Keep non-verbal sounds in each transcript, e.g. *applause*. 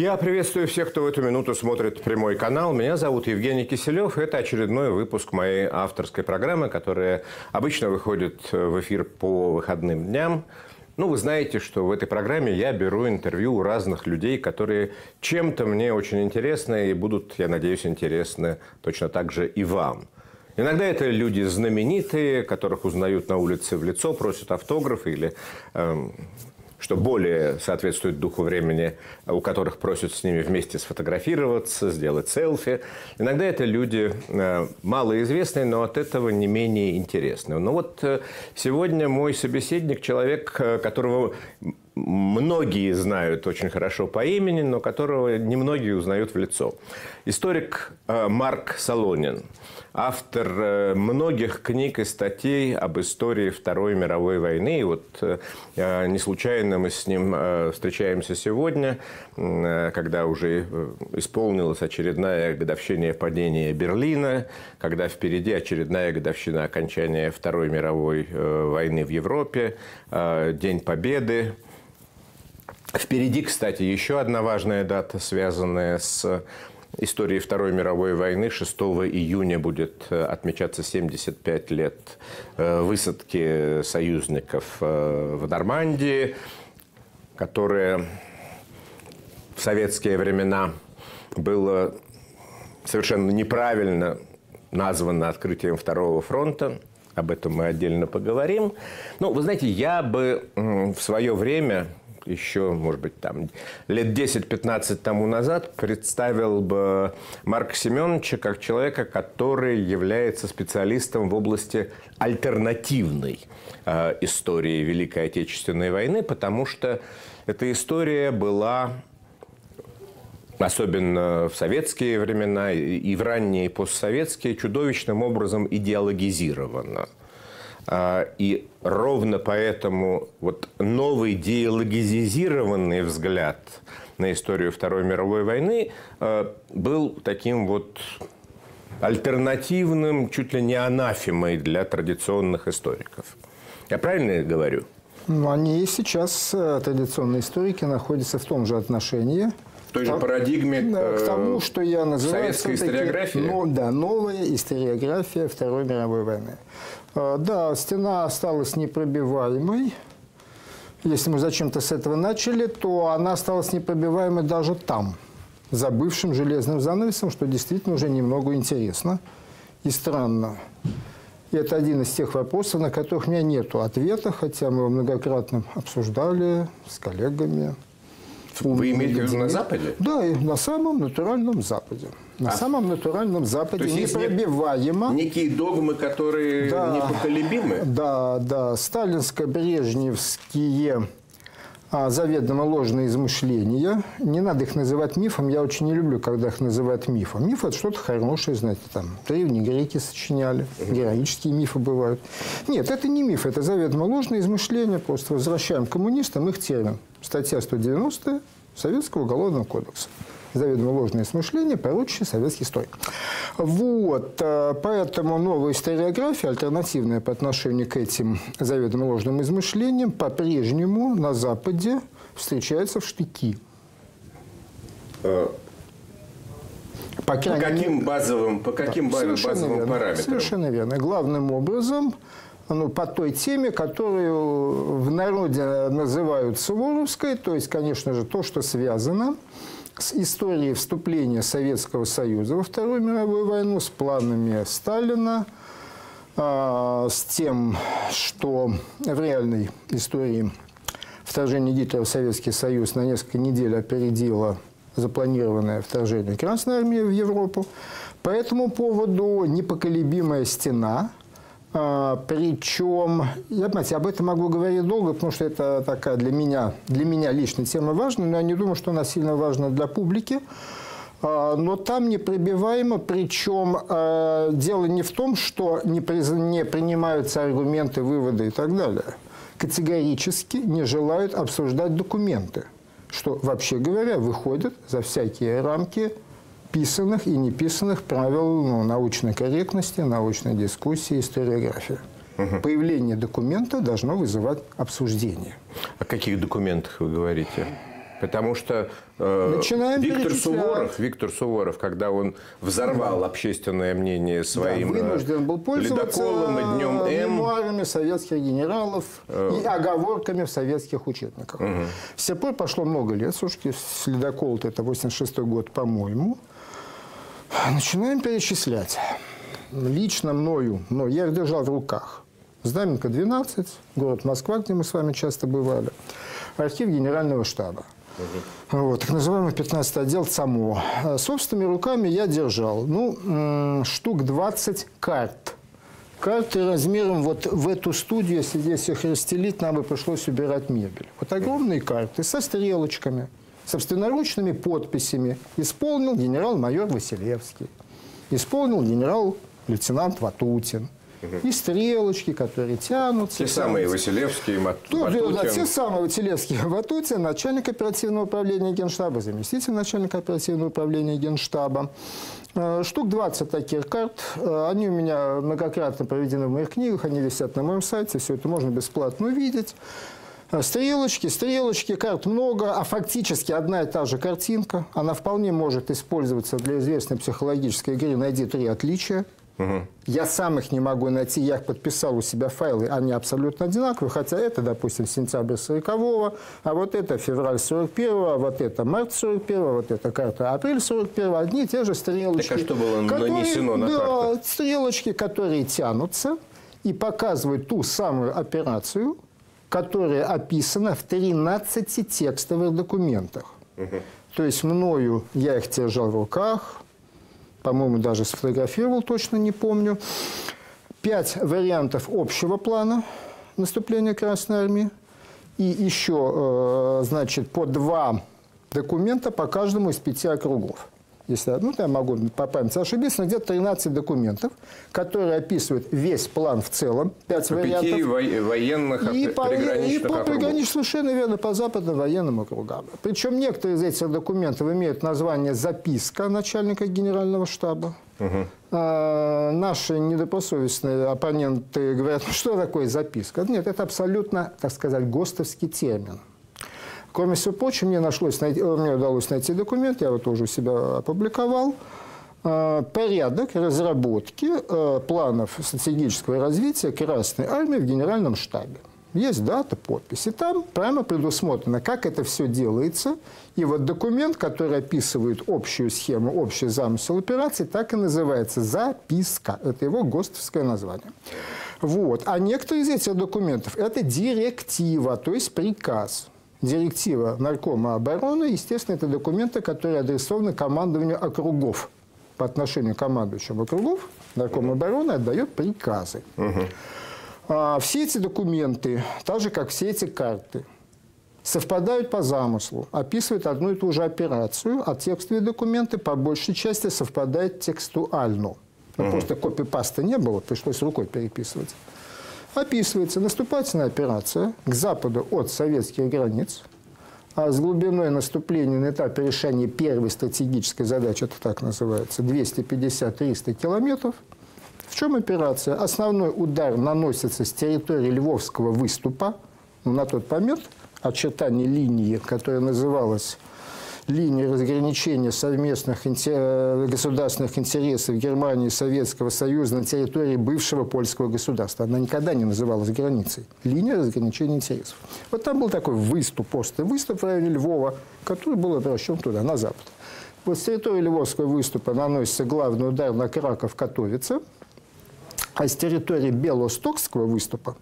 Я приветствую всех, кто в эту минуту смотрит прямой канал. Меня зовут Евгений Киселев. Это очередной выпуск моей авторской программы, которая обычно выходит в эфир по выходным дням. Ну, вы знаете, что в этой программе я беру интервью у разных людей, которые чем-то мне очень интересны и будут, я надеюсь, интересны точно так же и вам. Иногда это люди знаменитые, которых узнают на улице в лицо, просят автограф или эм, что более соответствует духу времени, у которых просят с ними вместе сфотографироваться, сделать селфи. Иногда это люди э, малоизвестные, но от этого не менее интересные. Но вот э, сегодня мой собеседник, человек, э, которого многие знают очень хорошо по имени, но которого немногие узнают в лицо. Историк Марк Солонин – автор э, многих книг и статей об истории Второй мировой войны. И вот э, э, не случайно мы с ним встречаемся сегодня, когда уже исполнилась очередная годовщина падения Берлина, когда впереди очередная годовщина окончания Второй мировой войны в Европе, День Победы. Впереди, кстати, еще одна важная дата, связанная с истории Второй мировой войны 6 июня будет э, отмечаться 75 лет э, высадки союзников э, в Нормандии, которая в советские времена было совершенно неправильно названо открытием Второго фронта. Об этом мы отдельно поговорим. Ну, вы знаете, я бы в свое время еще, может быть, там, лет 10-15 тому назад представил бы Марка Семеновича как человека, который является специалистом в области альтернативной э, истории Великой Отечественной войны, потому что эта история была особенно в советские времена и в ранние постсоветские, чудовищным образом идеологизирована. А, и ровно поэтому вот новый диалогизированный взгляд на историю Второй мировой войны а, был таким вот альтернативным, чуть ли не анафемой для традиционных историков. Я правильно говорю? Ну, они и сейчас, э, традиционные историки, находятся в том же отношении – в той же парадигме к тому, что я называю советской историографии? Ну, да, новая историография Второй мировой войны. А, да, стена осталась непробиваемой. Если мы зачем-то с этого начали, то она осталась непробиваемой даже там, за бывшим железным занавесом, что действительно уже немного интересно и странно. И это один из тех вопросов, на которых у меня нет ответа, хотя мы его многократно обсуждали с коллегами. Вы имеете в виду на Западе? Да, и на самом натуральном Западе. На а, самом натуральном Западе непробиваемо. Некие догмы, которые да, непоколебимы? Да, да. Сталинско-брежневские а, заведомо ложные измышления. Не надо их называть мифом. Я очень не люблю, когда их называют мифом. Миф – это что-то хорошее, знаете, там древние греки сочиняли, героические мифы бывают. Нет, это не миф, это заведомо ложные измышления. Просто возвращаем коммунистам их термин. Статья 190 Советского уголовного кодекса заведомо ложные смышления, порочащие советский строй. Вот, э, поэтому новая историография, альтернативная по отношению к этим заведомо ложным измышлениям, по-прежнему на Западе встречается в штыки. Э, по, по каким базовым, по каким да, базовым верно, параметрам? Совершенно верно. Главным образом ну, по той теме, которую в народе называют Суворовской, то есть, конечно же, то, что связано с историей вступления Советского Союза во Вторую мировую войну, с планами Сталина, а, с тем, что в реальной истории вторжение Гитлера в Советский Союз на несколько недель опередило запланированное вторжение Красной Армии в Европу. По этому поводу непоколебимая стена – причем, я, понимаете, об этом могу говорить долго, потому что это такая для меня, для меня лично тема важная, но я не думаю, что она сильно важна для публики. А, но там непробиваемо, причем а, дело не в том, что не, не принимаются аргументы, выводы и так далее. Категорически не желают обсуждать документы, что, вообще говоря, выходит за всякие рамки писанных и неписанных правил ну, научной корректности, научной дискуссии, историографии. Угу. Появление документа должно вызывать обсуждение. О каких документах вы говорите? Потому что э, Начинаем Виктор. Суворов, Виктор Суворов, когда он взорвал общественное мнение своим да, э, вынужден был пользоваться ледоколом и днем М. мемуарами советских генералов Э. и оговорками в советских учебниках. С тех пор прошло много лет, слушайте, с ледокол это 86 год, по-моему. Начинаем перечислять. Лично мною, но я их держал в руках. Знаменка 12, город Москва, где мы с вами часто бывали. Архив Генерального штаба. Вот, так называемый 15 отдел ЦАМО. А Собственными руками я держал, ну, штук 20 карт. Карты размером вот в эту студию, если здесь их расстелить, нам бы пришлось убирать мебель. Вот огромные карты со стрелочками, собственноручными подписями. Исполнил генерал-майор Василевский. Исполнил генерал-лейтенант Ватутин. И стрелочки, которые тянутся. Те самые. Василевские, Мат- Ну, да, да, те самые Василевский *laughs* Ватутин, начальник оперативного управления Генштаба, заместитель начальника оперативного управления Генштаба. Э, Штук 20 таких карт. Э, Они у меня многократно проведены в моих книгах, они висят на моем сайте, все это можно бесплатно увидеть. Э, Стрелочки, стрелочки, карт много, а фактически одна и та же картинка. Она вполне может использоваться для известной психологической игры «Найди три отличия». Я сам их не могу найти, я их подписал у себя файлы, они абсолютно одинаковые, хотя это, допустим, сентябрь 40 а вот это февраль 41 а вот это март 41 вот это карта апрель 41 одни и те же стрелочки. Так а что было нанесено на да, стрелочки, которые тянутся и показывают ту самую операцию, которая описана в 13 текстовых документах. То есть мною, я их держал в руках, по-моему, даже сфотографировал, точно не помню. Пять вариантов общего плана наступления Красной Армии. И еще, э, значит, по два документа по каждому из пяти округов. Если, ну, я могу по памяти ошибиться, но где-то 13 документов, которые описывают весь план в целом, пять По вариантов. пяти во- военных И опри- по, и приграничных по округов. приграничным, совершенно верно, по западным военным округам. Причем некоторые из этих документов имеют название «Записка начальника генерального штаба». А, наши недобросовестные оппоненты говорят, ну что такое записка? Нет, это абсолютно, так сказать, ГОСТовский термин. Кроме всего прочего, мне, нашлось э, мне удалось найти документ, я его тоже у себя опубликовал, э, порядок разработки э, планов стратегического развития Красной Армии в Генеральном штабе. Есть дата, подпись. И там прямо предусмотрено, как это все делается. И вот документ, который описывает общую схему, общий замысел операции, так и называется «Записка». Это его ГОСТовское название. Вот. А некоторые из этих документов – это директива, то есть приказ. Директива Наркома обороны, естественно, это документы, которые адресованы командованию округов. По отношению к командующим округов Нарком обороны отдает приказы. А, Все эти документы, так же, как все эти карты, совпадают по замыслу, описывают одну и ту же операцию, а текстовые документы по большей части совпадают текстуально. Ну, Просто копипаста не было, пришлось рукой переписывать. Описывается наступательная операция к западу от советских границ, а с глубиной наступления на этапе решения первой стратегической задачи, это так называется, 250-300 километров. В чем операция? Основной удар наносится с территории Львовского выступа. Ну, на тот момент очертание линии, которая называлась линией разграничения совместных э, государственных интересов Германии и Советского Союза на территории бывшего польского государства. Она никогда не называлась границей. Линия разграничения интересов. Вот там был такой выступ, острый выступ в районе Львова, который был обращен туда, на запад. Вот с территории Львовского выступа наносится главный удар на Краков-Катовица, а с территории Белостокского выступа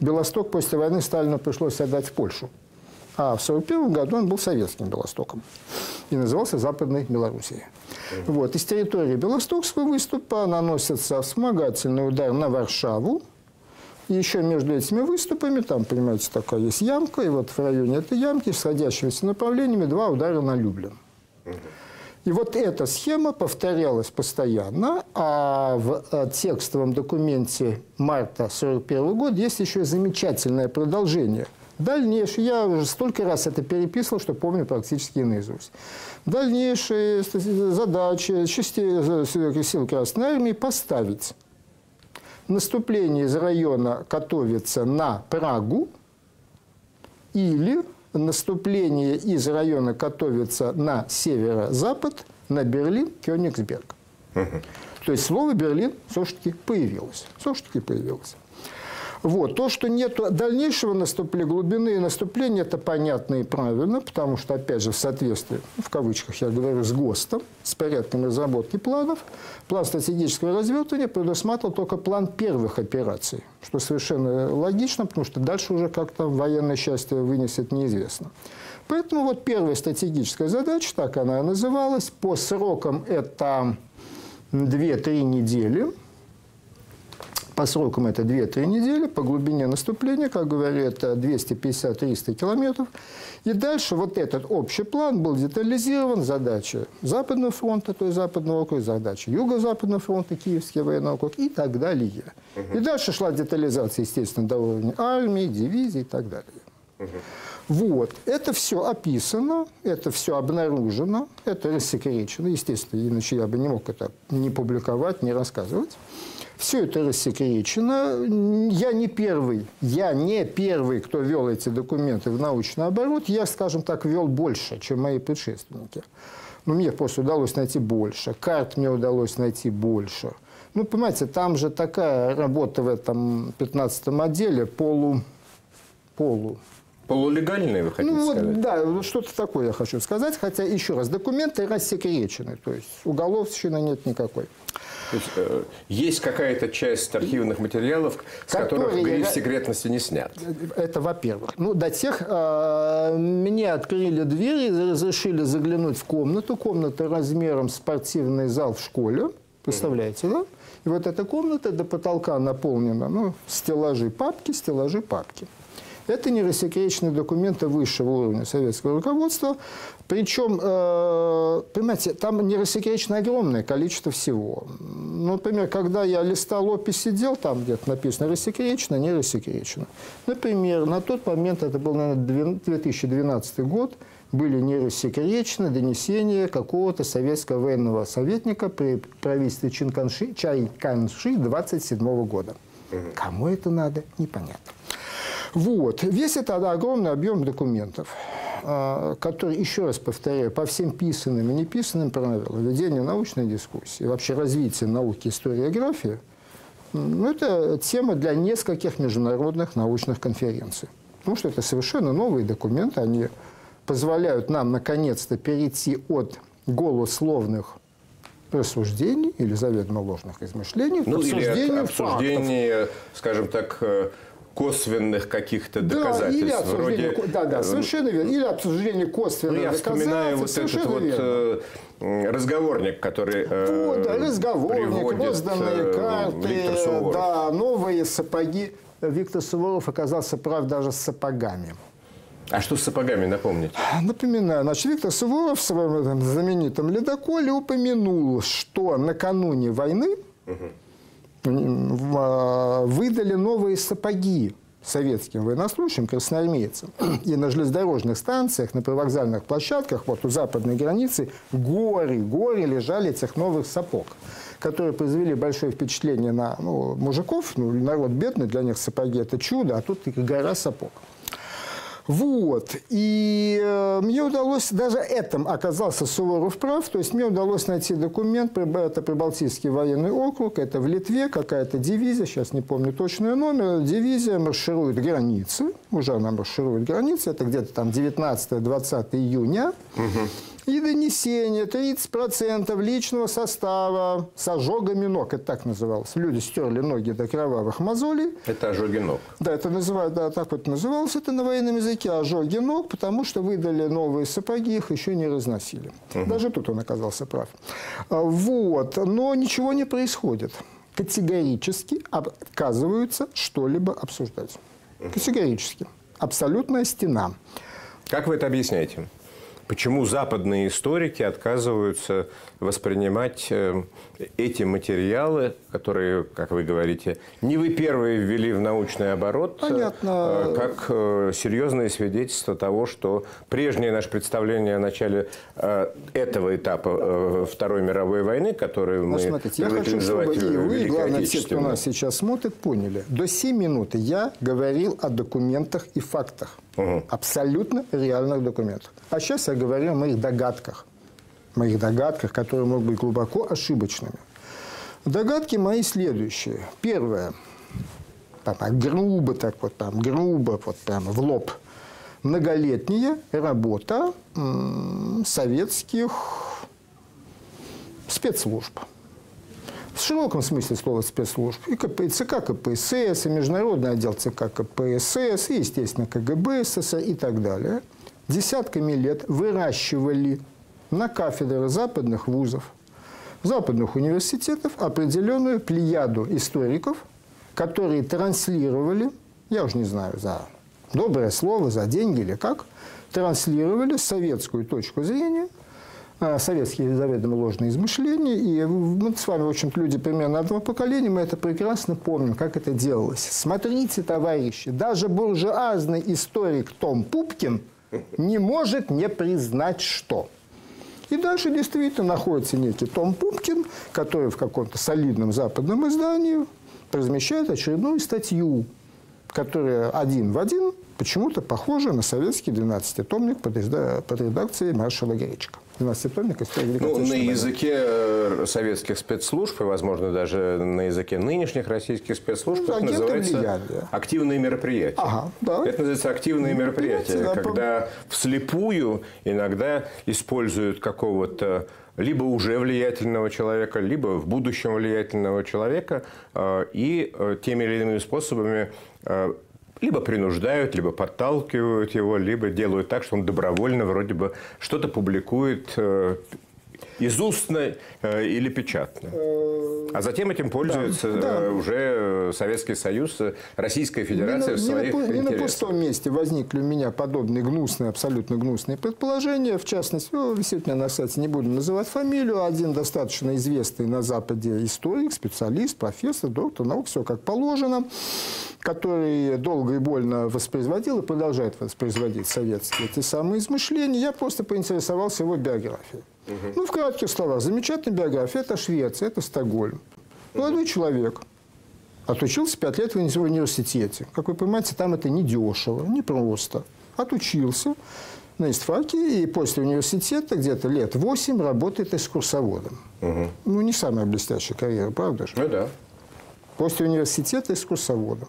Белосток после войны Сталину пришлось отдать в Польшу. А в 1941 году он был советским Белостоком и назывался Западной Белоруссией. Вот. Из территории Белостокского выступа наносится вспомогательный удар на Варшаву. И еще между этими выступами, там, понимаете, такая есть ямка, и вот в районе этой ямки, сходящимися направлениями, два удара на Люблин. И вот эта схема повторялась постоянно, а в э, текстовом документе марта 1941 года есть еще замечательное продолжение. Дальнейшее, я уже столько раз это переписывал, что помню практически наизусть. Дальнейшие задачи частей сил Красной Армии поставить наступление из района Катовица на Прагу или наступление из района Котовица на северо-запад, на Берлин, Кёнигсберг. Угу. То есть слово «Берлин» все-таки появилось. Все-таки появилось. Вот. То, что нет дальнейшего наступления, глубины наступления, это понятно и правильно, потому что, опять же, в соответствии, в кавычках я говорю, с ГОСТом, с порядком разработки планов, план стратегического развертывания предусматривал только план первых операций, что совершенно логично, потому что дальше уже как-то военное счастье вынесет неизвестно. Поэтому вот первая стратегическая задача, так она и называлась, по срокам это 2-3 недели – по срокам это 2-3 недели, по глубине наступления, как говорят, 250-300 километров. И дальше вот этот общий план был детализирован. Задача Западного фронта, то есть Западного округа, задача Юго-Западного фронта, Киевский военный округ и так далее. Угу. И дальше шла детализация, естественно, до уровня армии, дивизии и так далее. Угу. Вот. Это все описано, это все обнаружено, это рассекречено. Естественно, иначе я бы не мог это не публиковать, не рассказывать. Все это рассекречено. Я не первый, я не первый, кто вел эти документы в научный оборот. Я, скажем так, вел больше, чем мои предшественники. Но мне просто удалось найти больше. Карт мне удалось найти больше. Ну, понимаете, там же такая работа в этом 15 отделе полу, полу Полулегальные, вы хотите ну, сказать? Да, что-то такое я хочу сказать. Хотя, еще раз, документы рассекречены. То есть уголовщины нет никакой. То есть, э, есть какая-то часть архивных материалов, с Которые которых гриф секретности не снят? Это во-первых. Ну, до тех э, мне открыли двери, разрешили заглянуть в комнату. Комната размером спортивный зал в школе. Представляете, да? И вот эта комната до потолка наполнена, ну, стеллажи папки, стеллажи папки. Это не рассекреченные документы высшего уровня советского руководства. Причем, э, понимаете, там не рассекречено огромное количество всего. Ну, например, когда я листал опись сидел, там где-то написано рассекречено, не рассекречено. Например, на тот момент, это был, наверное, 2012 год, были не рассекречены донесения какого-то советского военного советника при правительстве Чинканши, Чайканши 27 года. Кому это надо, непонятно. Вот. Весь этот огромный объем документов, а, который, еще раз повторяю, по всем писанным и неписанным правилам ведения научной дискуссии, вообще развития науки историографии, ну, это тема для нескольких международных научных конференций. Потому что это совершенно новые документы, они позволяют нам наконец-то перейти от голословных рассуждений или заведомо ложных измышлений ну, к обсуждению или обсуждение, скажем так, э, косвенных каких-то да, доказательств. Или обсуждение, вроде, да, да, совершенно верно. Или обсуждение косвенных ну, я вспоминаю вот этот вот верно. Э, разговорник, который э, вот, да, разговорник, розданные карты, да, новые сапоги. Виктор Суворов оказался прав даже с сапогами. А что с сапогами, напомните? Напоминаю. Значит, Виктор Суворов в своем знаменитом ледоколе упомянул, что накануне войны угу выдали новые сапоги советским военнослужащим, красноармейцам. *clears throat* И на железнодорожных станциях, на привокзальных площадках, вот у западной границы, горы, горы лежали этих новых сапог, которые произвели большое впечатление на ну, мужиков. Ну, народ бедный, для них сапоги – это чудо, а тут гора сапог. Вот. И э, мне удалось, даже этом оказался Суворов прав, то есть мне удалось найти документ, это Прибалтийский военный округ, это в Литве какая-то дивизия, сейчас не помню точный номер, дивизия марширует границы, уже она марширует границы, это где-то там 19-20 июня. Угу и донесение 30% личного состава с ожогами ног. Это так называлось. Люди стерли ноги до кровавых мозолей. Это ожоги ног. Да, это называют, да, так вот называлось это на военном языке ожоги ног, потому что выдали новые сапоги, их еще не разносили. Угу. Даже тут он оказался прав. А, вот. Но ничего не происходит. Категорически отказываются что-либо обсуждать. Категорически. Абсолютная стена. Как вы это объясняете? Почему западные историки отказываются воспринимать э, эти материалы, которые, как вы говорите, не вы первые ввели в научный оборот, э, Понятно. как серьезные свидетельства того, что прежнее наше представление о начале этого этапа Второй мировой войны, которую мы смотрите, я хочу, чтобы и вы, и главное, те, кто нас сейчас смотрит, поняли. До 7 минут я говорил о документах и фактах. Угу. Абсолютно реальных документах. А сейчас я говорю о моих догадках. Моих догадках, которые могут быть глубоко ошибочными. Догадки мои следующие. Первое. Там, грубо так вот там, грубо вот прямо в лоб. Многолетняя работа советских спецслужб в широком смысле слова спецслужб, и КП, ЦК КПСС, и Международный отдел ЦК КПСС, и, естественно, КГБ СССР и так далее, десятками лет выращивали на кафедры западных вузов, западных университетов определенную плеяду историков, которые транслировали, я уже не знаю, за доброе слово, за деньги или как, транслировали советскую точку зрения – а, советские заведомо ложные измышления. И мы с вами, в общем-то, люди примерно одного поколения, мы это прекрасно помним, как это делалось. Смотрите, товарищи, даже буржуазный историк Том Пупкин не может не признать, что. И дальше действительно находится некий Том Пупкин, который в каком-то солидном западном издании размещает очередную статью, которая один в один почему-то похожа на советский 12-томник под редакцией маршала Гречка. 12-томник истории Великой ну, На языке э, советских спецслужб, и, возможно, даже на языке нынешних российских спецслужб, ну, это называется влияния. активные мероприятия. Ага, да. Это называется активные ну, мероприятия, да, когда вслепую иногда используют какого-то либо уже влиятельного человека, либо в будущем влиятельного человека, э, и э, теми или иными способами либо принуждают, либо подталкивают его, либо делают так, что он добровольно вроде бы что-то публикует э, из устно э, или печатно. А затем этим пользуется да, да. уже Советский Союз, Российская Федерация не в своих не на, не на пустом месте возникли у меня подобные гнусные, абсолютно гнусные предположения. В частности, ну, висит у меня на сайте, не буду называть фамилию, один достаточно известный на Западе историк, специалист, профессор, доктор наук, все как положено, который долго и больно воспроизводил и продолжает воспроизводить советские эти самые измышления. Я просто поинтересовался его биографией. Угу. Ну, в кратких словах, замечательная биография. Это Швеция, это Стокгольм. Молодой угу. человек. Отучился пять лет в университете. Как вы понимаете, там это не дешево, не просто. Отучился на истфаке и после университета где-то лет восемь работает экскурсоводом. Угу. Ну, не самая блестящая карьера, правда же? Ну, да. После университета экскурсоводом.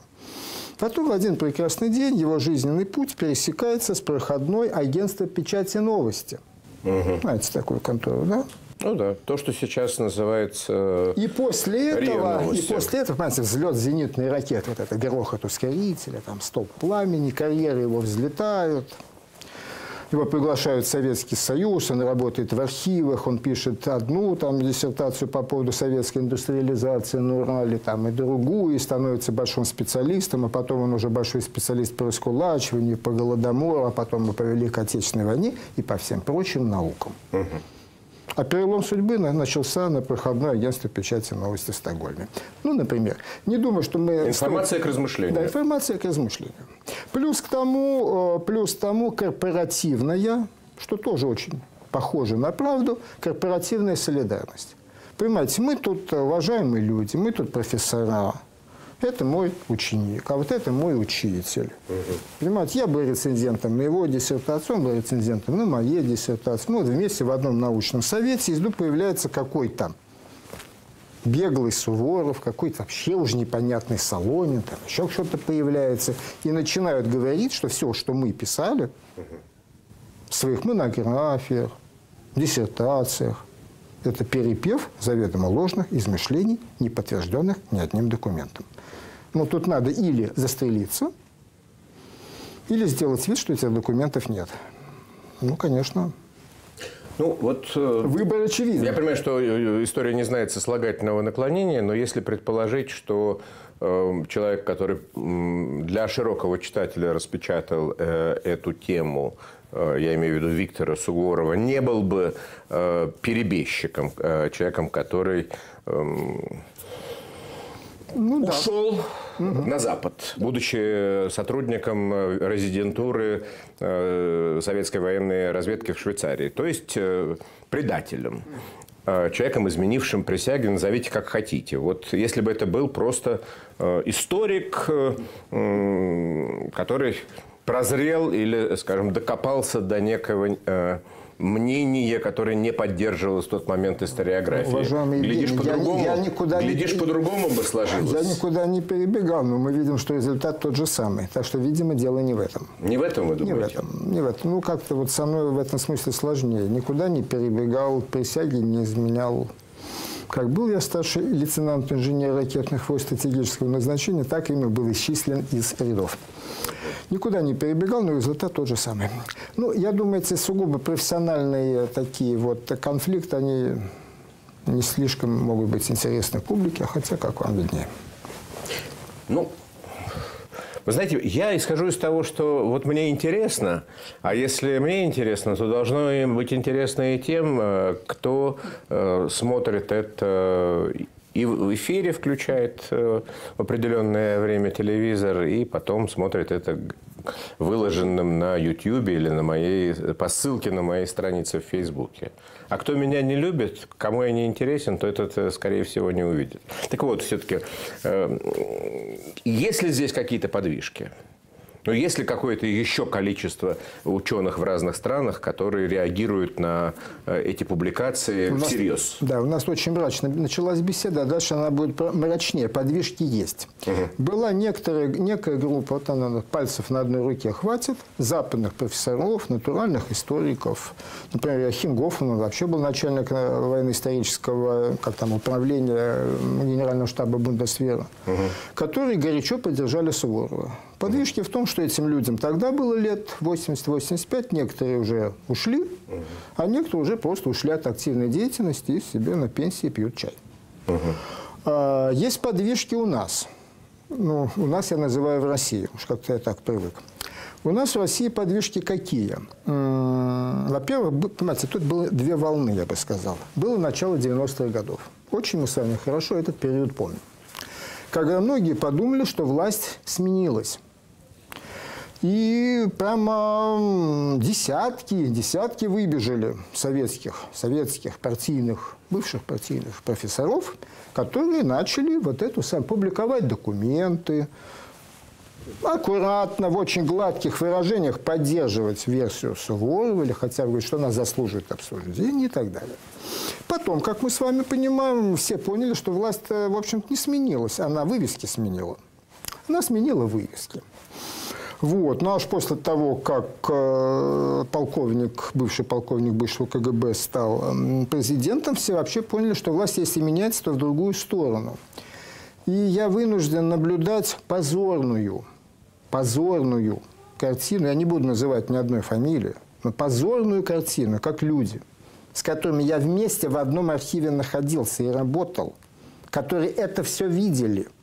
Потом в один прекрасный день его жизненный путь пересекается с проходной агентства печати новости – Угу. Знаете такую контору, да? Ну да, то, что сейчас называется И после этого, и после этого, понимаете, взлет зенитной ракеты, вот это грохот ускорителя, там стоп пламени, карьеры его взлетают, его приглашают в Советский Союз, он работает в архивах, он пишет одну там, диссертацию по поводу советской индустриализации на Урале, там, и другую, и становится большим специалистом, а потом он уже большой специалист по раскулачиванию, по голодомору, а потом и по Великой Отечественной войне и по всем прочим наукам. Угу. А перелом судьбы начался на проходной агентстве печати новости в Стокгольме. Ну, например, не думаю, что мы... Информация к размышлению. Да, информация к размышлению. Плюс к тому, э, плюс к тому корпоративная, что тоже очень похоже на правду, корпоративная солидарность. Понимаете, мы тут уважаемые люди, мы тут профессора, это мой ученик, а вот это мой учитель. Угу. Понимаете, я был рецензентом на его диссертации, он был рецензентом на моей диссертации. Мы вот вместе в одном научном совете, и вдруг появляется какой-то беглый Суворов, какой-то вообще уже непонятный Солонин, там еще что-то появляется, и начинают говорить, что все, что мы писали в своих монографиях, диссертациях, это перепев заведомо ложных измышлений, не подтвержденных ни одним документом. Но тут надо или застрелиться, или сделать вид, что этих документов нет. Ну, конечно. Ну, вот... Э, Выбор очевиден. Я понимаю, что э, история не знает сослагательного наклонения, но если предположить, что э, человек, который для широкого читателя распечатал эту тему э, я имею в виду Виктора Суворова, не был бы э, перебежчиком, э, человеком, который эм, ну, ушел да. на Запад, будучи сотрудником резидентуры советской военной разведки в Швейцарии, то есть предателем человеком, изменившим присяги, назовите как хотите. Вот если бы это был просто историк, который прозрел или, скажем, докопался до некого э, мнения, которое не поддерживалось в тот момент историографии. Уважаемый глядишь по-другому, я, я никуда глядишь не, по-другому бы сложилось. Я никуда не перебегал, но мы видим, что результат тот же самый. Так что, видимо, дело не в этом. Не в этом, вы думаете? Не в этом. Не в этом. Ну, как-то вот со мной в этом смысле сложнее. Никуда не перебегал, присяги не изменял. Как был я старший лейтенант инженер ракетных войск стратегического назначения, так ими был исчислен из рядов. Никуда не перебегал, но результат тот же самый. Ну, я думаю, эти сугубо профессиональные такие вот конфликты, они не слишком могут быть интересны публике, хотя как вам виднее. Ну, вы знаете, я исхожу из того, что вот мне интересно, а если мне интересно, то должно быть интересно и тем, э, кто э, смотрит это и в эфире включает э, в определенное время телевизор, и потом смотрит это выложенным на YouTube или на моей, по ссылке на моей странице в Фейсбуке. А кто меня не любит, кому я не интересен, то этот, скорее всего, не увидит. Так вот, все-таки, э, есть ли здесь какие-то подвижки? Но есть ли какое-то еще количество ученых в разных странах, которые реагируют на э, эти публикации у нас, всерьез? Да, у нас очень мрачно началась беседа, а дальше она будет мрачнее. Подвижки есть. Угу. Была некоторая, некая группа, вот она, пальцев на одной руке хватит, западных профессоров, натуральных историков. Например, Яхим Гофман вообще был начальник э, военно-исторического как там, управления э, Генерального штаба Бундесвера, угу. которые горячо поддержали Суворова. Подвижки в том, что этим людям тогда было лет 80-85, некоторые уже ушли, а некоторые уже просто ушли от активной деятельности и себе на пенсии пьют чай. А, есть подвижки у нас. Ну, у нас я называю в России, уж как-то я так привык. У нас в России подвижки какие? Во-первых, понимаете, тут было две волны, я бы сказал. Было начало 90-х годов. Очень мы с вами хорошо этот период помним. Когда многие подумали, что власть сменилась. И прямо десятки, десятки выбежали советских, советских партийных, бывших партийных профессоров, которые начали вот эту сам публиковать документы, аккуратно, в очень гладких выражениях поддерживать версию Суворова или хотя бы говорить, что она заслуживает обсуждения и так далее. Потом, как мы с вами понимаем, все поняли, что власть, в общем-то, не сменилась, она вывески сменила. Она сменила вывески. Вот. Ну, аж после того, как э, полковник, бывший полковник бывшего КГБ стал э, президентом, все вообще поняли, что власть, если меняется, то в другую сторону. И я вынужден наблюдать позорную, позорную картину, я не буду называть ни одной фамилии, но позорную картину, как люди, с которыми я вместе в одном архиве находился и работал, которые это все видели –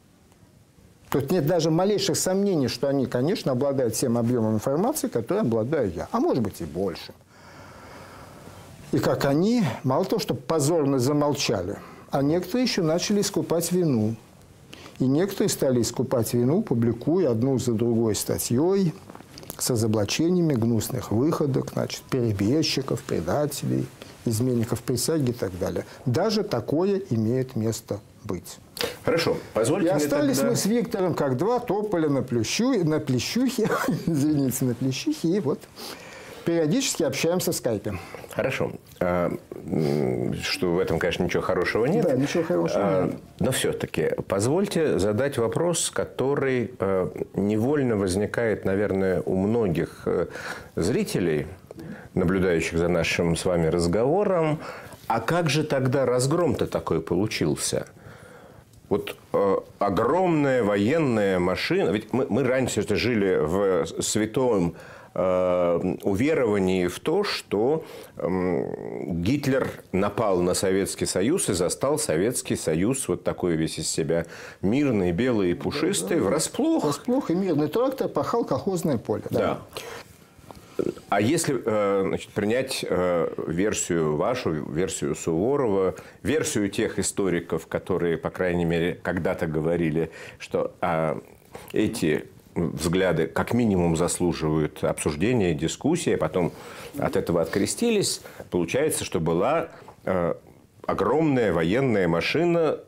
Тут нет даже малейших сомнений, что они, конечно, обладают тем объемом информации, который обладаю я. А может быть и больше. И как они, мало того, что позорно замолчали, а некоторые еще начали искупать вину. И некоторые стали искупать вину, публикуя одну за другой статьей с разоблачениями гнусных выходок, значит, перебежчиков, предателей, изменников присяги и так далее. Даже такое имеет место быть. Хорошо, позвольте И остались тогда... мы с Виктором как два тополя на, плющу, на плещухе, *laughs* извините, на плещухе, и вот периодически общаемся в скайпе. Хорошо. А, что в этом, конечно, ничего хорошего нет. Да, ничего хорошего а, нет. Но все-таки позвольте задать вопрос, который а, невольно возникает, наверное, у многих э, зрителей, наблюдающих за нашим с вами разговором. А как же тогда разгром-то такой получился? Вот э, огромная военная машина, ведь мы, мы раньше это жили в святом э, уверовании в то, что э, Гитлер напал на Советский Союз и застал Советский Союз вот такой весь из себя мирный, белый и пушистый, да, да. врасплох. Врасплох и мирный трактор пахал колхозное поле. Да. да. А если э, значит, принять э, версию вашу, версию Суворова, версию тех историков, которые, по крайней мере, когда-то говорили, что а, эти взгляды как минимум заслуживают обсуждения, дискуссии, а потом от этого открестились, получается, что была э, огромная военная машина,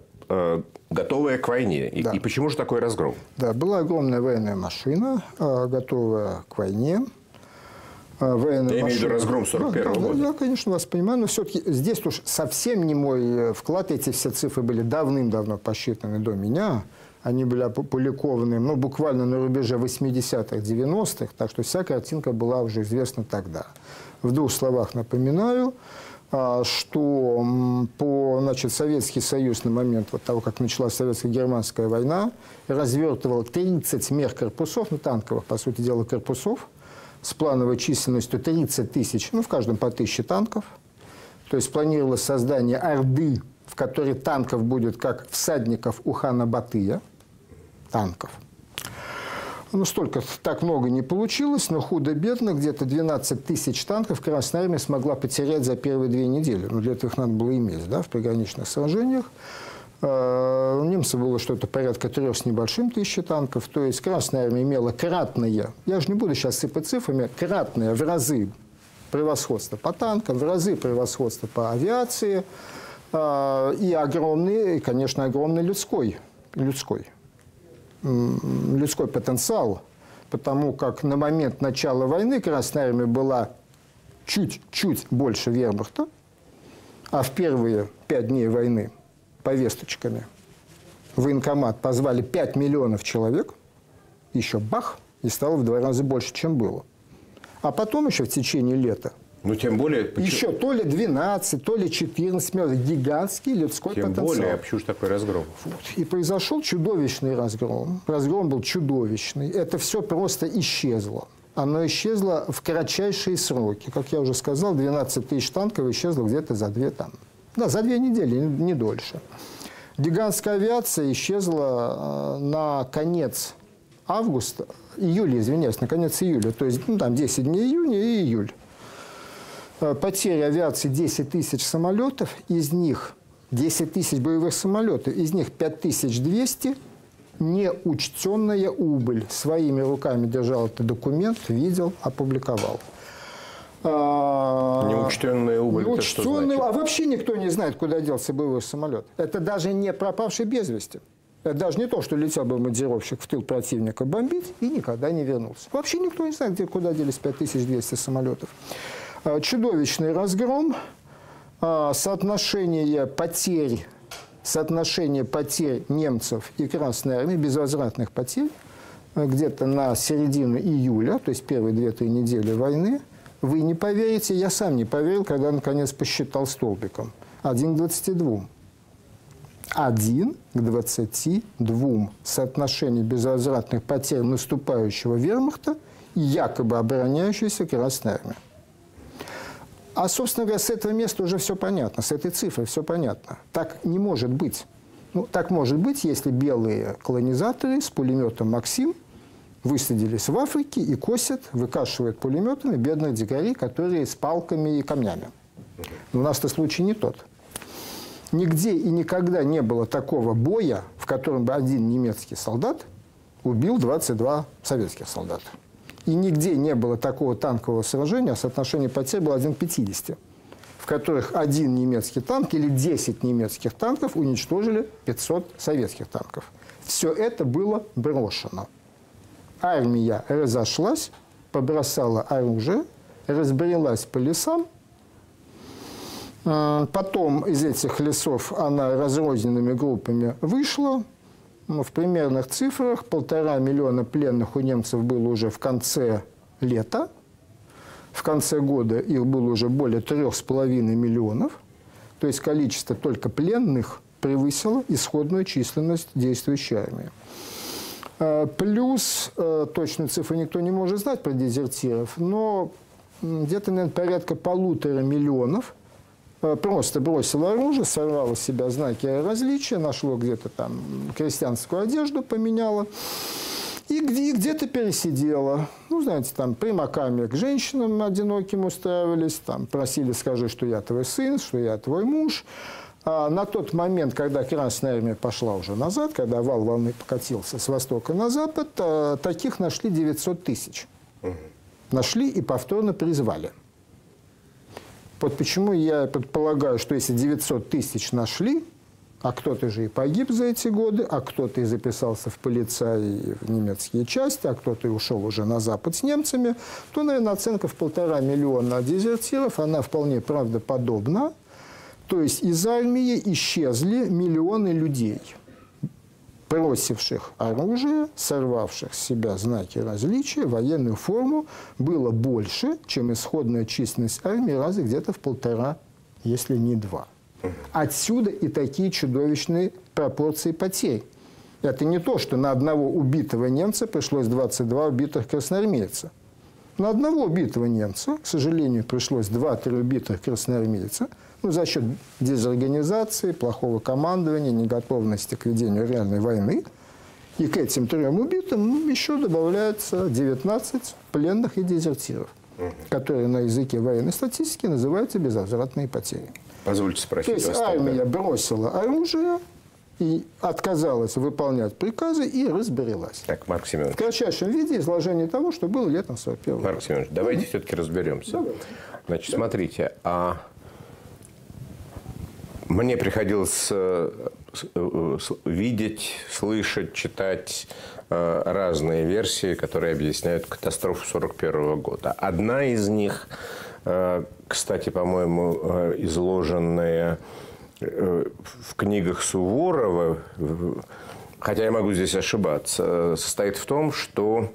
готовая к войне. И, да. и почему же такой разгром? Да, была огромная военная машина, готовая к войне. Военная Я имею в виду разгром 41 да, года. Да, конечно, вас понимаю, но все-таки здесь уж совсем не мой э, вклад. Эти все цифры были давным-давно посчитаны до меня. Они были опубликованы ну, буквально на рубеже 80-х, 90-х, так что вся картинка была уже известна тогда. В двух словах напоминаю, а, что по, значит, Советский Союз на момент вот того, как началась Советско-Германская война, развертывал 30 мехкорпусов, ну, танковых, по сути дела, корпусов, с плановой численностью 30 тысяч, ну, в каждом по тысяче танков. То есть планировалось создание Орды, в которой танков будет как всадников у хана Батыя, танков – ну, столько, так много не получилось, но худо-бедно, где-то 12 тысяч танков Красная Армия смогла потерять за первые две недели. Ну, для этого их надо было иметь, да, в приграничных сражениях. А, у немцев было что-то порядка трех с небольшим тысячи танков. То есть Красная Армия имела кратное, я же не буду сейчас сыпать цифрами, кратное в разы превосходство по танкам, в разы превосходство по авиации а, и огромный, конечно, огромный людской, людской людской потенциал, потому как на момент начала войны Красная Армия была чуть-чуть больше вермахта, а в первые пять дней войны повесточками в военкомат позвали 5 миллионов человек, еще бах, и стало в два раза больше, чем было. А потом еще в течение лета ну, тем более... Почему? Еще то ли 12, то ли 14 миллионов. Гигантский людской тем потенциал. Тем более, а почему же такой разгром? Вот. И произошел чудовищный разгром. Разгром был чудовищный. Это все просто исчезло. Оно исчезло в кратчайшие сроки. Как я уже сказал, 12 тысяч танков исчезло где-то за две, там, да, за две недели, не дольше. Гигантская авиация исчезла э, на конец августа, июля, извиняюсь, на конец июля. То есть ну, там 10 дней июня и июль. Э, потери авиации 10 тысяч самолетов, из них 10 тысяч боевых самолетов, из них 5200 неучтенная убыль. Своими руками держал этот документ, видел, опубликовал. А, неучтенная убыль, неучтенная, А вообще никто не знает, куда делся боевой самолет. Это даже не пропавший без вести. Это даже не то, что летел бомбардировщик в тыл противника бомбить и никогда не вернулся. Вообще никто не знает, где, куда делись 5200 самолетов. А, чудовищный разгром, а, соотношение потерь, соотношение потерь немцев и Красной Армии, безвозвратных потерь, где-то на середину июля, то есть первые две-три недели войны, вы не поверите, я сам не поверил, когда наконец посчитал столбиком. Один к 22. Один к 22. Соотношение безвозвратных потерь наступающего вермахта и якобы обороняющейся Красной Армии. А, собственно говоря, с этого места уже все понятно, с этой цифры все понятно. Так не может быть. Ну, так может быть, если белые колонизаторы с пулеметом «Максим» высадились в Африке и косят, выкашивают пулеметами бедных дикарей, которые с палками и камнями. Но у нас-то случай не тот. Нигде и никогда не было такого боя, в котором бы один немецкий солдат убил 22 советских солдата. И нигде не было такого танкового сражения, а соотношение потерь было 1 к 50, в которых один немецкий танк или 10 немецких танков уничтожили 500 советских танков. Все это было брошено. Армия разошлась, побросала оружие, разбрелась по лесам, Потом из этих лесов она разрозненными группами вышла, ну, в примерных цифрах полтора миллиона пленных у немцев было уже в конце лета. В конце года их было уже более трех с половиной миллионов. То есть количество только пленных превысило исходную численность действующей армии. А, плюс, э, точную цифру никто не может знать про дезертиров, но где-то, наверное, порядка полутора миллионов – Э, просто бросило оружие, сорвало с себя знаки различия, нашло где-то там крестьянскую одежду, поменяло И, где, где-то пересидела. Ну, знаете, там примаками к женщинам одиноким устраивались, там просили, скажи, что я твой сын, что я твой муж. А на тот момент, когда Красная Армия пошла уже назад, когда вал волны покатился с востока на запад, а, таких нашли 900 тысяч. Угу. Нашли и повторно призвали. Вот почему я предполагаю, что если 900 тысяч нашли, а кто-то же и погиб за эти годы, а кто-то и записался в полицаи в немецкие части, а кто-то и ушел уже на Запад с немцами, то, наверное, оценка в полтора миллиона дезертиров, она вполне правдоподобна. То есть из армии исчезли миллионы людей, бросивших оружие, сорвавших с себя знаки различия, военную форму, было больше, чем исходная численность армии, раза где-то в полтора, если не два. Отсюда и такие чудовищные пропорции потерь. Это не то, что на одного убитого немца пришлось 22 убитых красноармейца. На одного убитого немца, к сожалению, пришлось 2-3 убитых красноармейца ну, за счет дезорганизации, плохого командования, неготовности к ведению реальной войны. И к этим трем убитым еще добавляется 19 пленных и дезертиров, которые на языке военной статистики называются безвозвратные потери. Позвольте спросить То есть вас армия тогда. бросила оружие и отказалась выполнять приказы и разберелась. Так, Марк Семенович. В кратчайшем виде изложение того, что было летом 41 Марк Семенович, давайте mm-hmm. все-таки разберемся. Давайте. Значит, да. смотрите, а мне приходилось э, э, видеть, слышать, читать э, разные версии, которые объясняют катастрофу 1941 года. Одна из них кстати, по-моему, изложенные э, в книгах Суворова, хотя я могу здесь ошибаться, состоит в том, что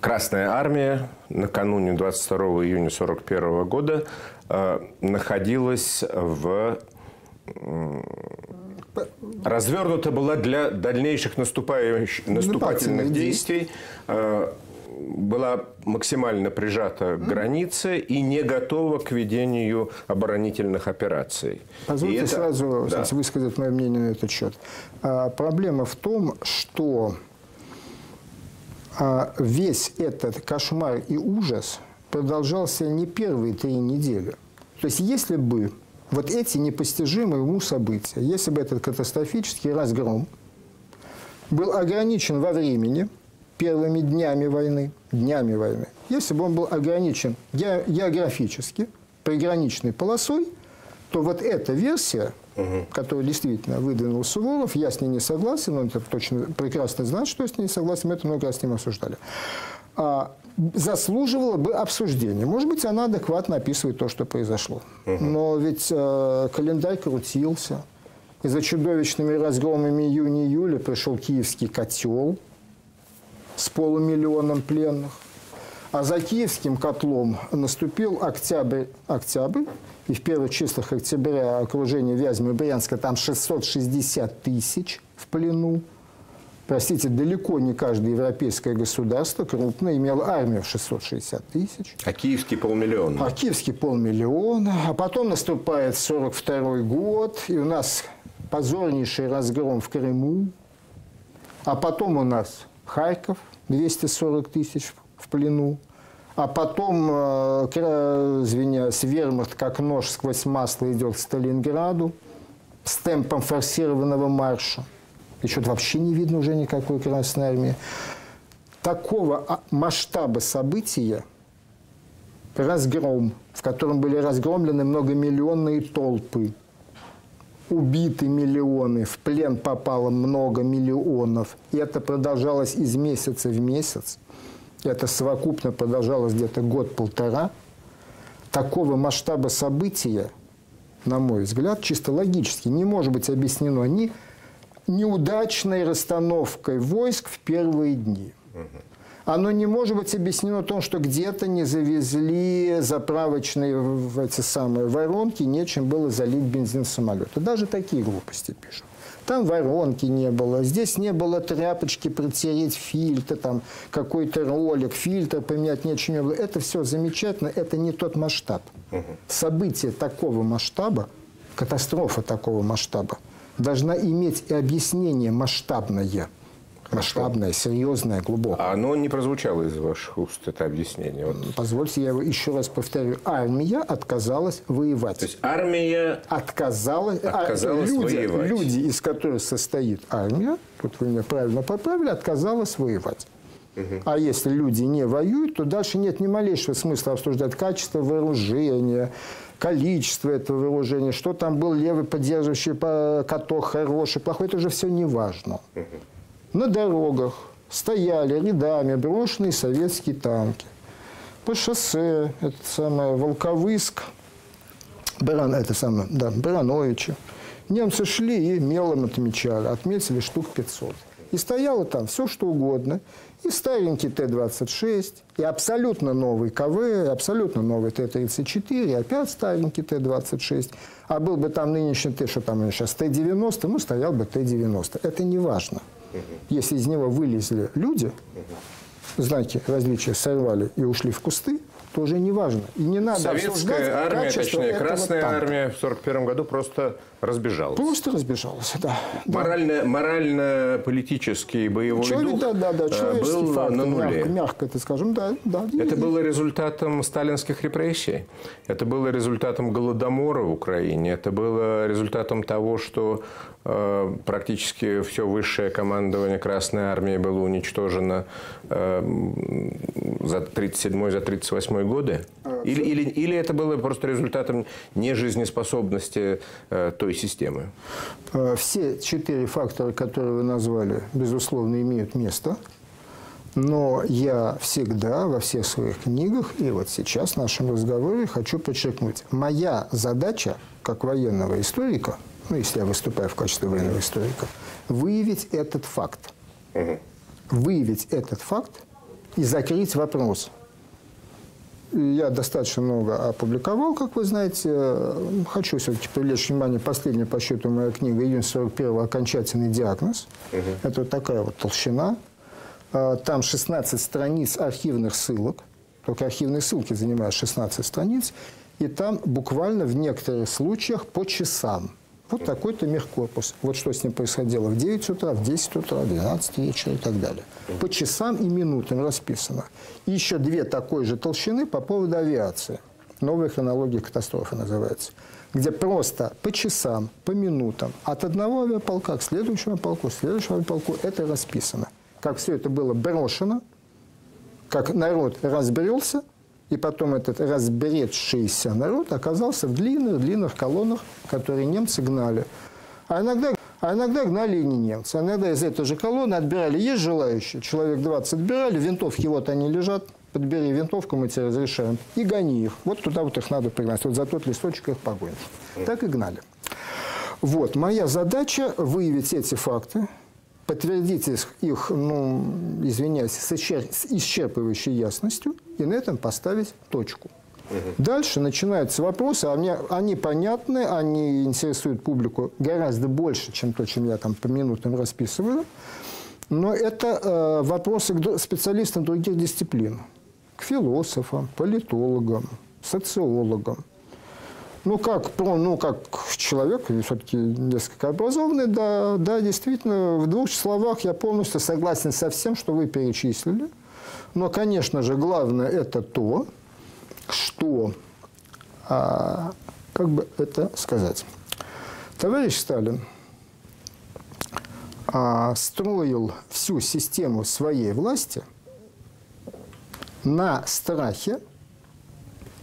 Красная Армия накануне 22 июня 1941 года находилась в развернута была для дальнейших наступающих, наступательных действий была максимально прижата к границе и не готова к ведению оборонительных операций. Позвольте это... сразу да. высказать мое мнение на этот счет. А, проблема в том, что а, весь этот кошмар и ужас продолжался не первые три недели. То есть, если бы вот эти непостижимые уму события, если бы этот катастрофический разгром был ограничен во времени – первыми днями войны, днями войны, если бы он был ограничен географически, приграничной полосой, то вот эта версия, угу. которую действительно выдвинул Суворов, я с ней не согласен, он это точно прекрасно знает, что я с ней не согласен, мы это много раз с ним обсуждали, а, заслуживала бы обсуждения. Может быть, она адекватно описывает то, что произошло. Угу. Но ведь э, календарь крутился. И за чудовищными разгромами июня-июля пришел киевский котел – с полумиллионом пленных. А за киевским котлом наступил октябрь, октябрь и в первых числах октября окружение Вязьмы и Брянска там 660 тысяч в плену. Простите, далеко не каждое европейское государство крупно имело армию в 660 тысяч. А киевский полмиллиона. А киевский полмиллиона. А потом наступает 42 год, и у нас позорнейший разгром в Крыму. А потом у нас Харьков, 240 тысяч в плену. А потом, э, извиняюсь, вермахт как нож сквозь масло идет к Сталинграду с темпом форсированного марша. И что-то вообще не видно уже никакой Красной Армии. Такого а, масштаба события, разгром, в котором были разгромлены многомиллионные толпы, убиты миллионы, в плен попало много миллионов. И это продолжалось из месяца в месяц. Это совокупно продолжалось где-то год-полтора. Такого масштаба события, на мой взгляд, чисто логически не может быть объяснено ни неудачной расстановкой войск в первые дни оно не может быть объяснено том, что где-то не завезли заправочные в эти самые воронки, нечем было залить бензин в самолеты. Даже такие глупости пишут. Там воронки не было, здесь не было тряпочки протереть фильтр, там какой-то ролик, фильтр поменять нечего не было. Это все замечательно, это не тот масштаб. Событие такого масштаба, катастрофа такого масштаба должна иметь и объяснение масштабное – масштабное, серьезное, глубокое. А оно не прозвучало из ваших уст, это объяснение. Вот. Позвольте, я еще раз повторю. Армия отказалась воевать. То есть армия отказалась, отказалась а, люди, воевать. люди, из которых состоит армия, тут вы меня правильно поправили, отказалась воевать. А если люди не воюют, то дальше нет ни малейшего смысла обсуждать качество вооружения, количество этого вооружения, что там был левый поддерживающий каток хороший, плохой, это уже все не важно. На дорогах стояли рядами брошенные советские танки. По шоссе, это самое, Волковыск, Баран, это самое, да, Барановича. Немцы шли и мелом отмечали, отметили штук 500. И стояло там все, что угодно. И старенький Т-26, и абсолютно новый КВ, и абсолютно новый Т-34, и опять старенький Т-26. А был бы там нынешний Т, что там сейчас, Т-90, ну, стоял бы Т-90. Это не важно. Если из него вылезли люди, знаки различия сорвали и ушли в кусты, тоже не важно. И не надо Советская армия, точнее, Красная танка. армия в 1941 году просто разбежалась. Просто разбежалась, да. Морально, да. морально-политический боевой Человек, дух да, да, да, э, был фактор, на нуле. Мягко, мягко это скажем, да. да это было результатом сталинских репрессий. Это было результатом голодомора в Украине. Это было результатом того, что практически все высшее командование Красной Армии было уничтожено э, за 37 за 38 годы? А, или, или, или это было просто результатом нежизнеспособности э, той системы? Все четыре фактора, которые вы назвали, безусловно, имеют место. Но я всегда во всех своих книгах и вот сейчас в нашем разговоре хочу подчеркнуть. Моя задача, как военного историка – ну, если я выступаю в качестве военного историка, выявить этот факт. Выявить этот факт и закрыть вопрос. Я достаточно много опубликовал, как вы знаете. Хочу все-таки привлечь внимание. Последняя по счету моя книга «Июнь 41 окончательный диагноз». Угу. Это вот такая вот толщина. А, там 16 страниц архивных ссылок. Только архивные ссылки занимают 16 страниц. И там буквально в некоторых случаях по часам – вот такой-то мехкорпус. Вот что с ним происходило в 9 утра, в 10 утра, в 12 вечера и так далее. По часам и минутам расписано. И еще две такой же толщины по поводу авиации. Новая хронология катастрофы называется. Где просто по часам, по минутам от одного авиаполка к следующему полку, к следующему авиаполку это расписано. Как все это было брошено, как народ разбрелся – и потом этот разбредшийся народ оказался в длинных-длинных колоннах, которые немцы гнали. А иногда, а иногда гнали и не немцы. А иногда из этой же колонны отбирали. Есть желающие? Человек 20 отбирали, винтовки вот они лежат, подбери винтовку, мы тебе разрешаем. И гони их. Вот туда вот их надо пригнать. Вот за тот листочек их погонишь. Так и гнали. Вот. Моя задача выявить эти факты, подтвердить их, ну, извиняюсь, с, исчерпывающей ясностью и на этом поставить точку. Угу. Дальше начинаются вопросы, а мне, они понятны, они интересуют публику гораздо больше, чем то, чем я там по минутам расписываю. Но это э, вопросы к специалистам других дисциплин, к философам, политологам, социологам. Ну, как, ну, как человек, все-таки несколько образованный, да, да, действительно, в двух словах я полностью согласен со всем, что вы перечислили. Но, конечно же, главное это то, что, а, как бы это сказать, товарищ Сталин а, строил всю систему своей власти на страхе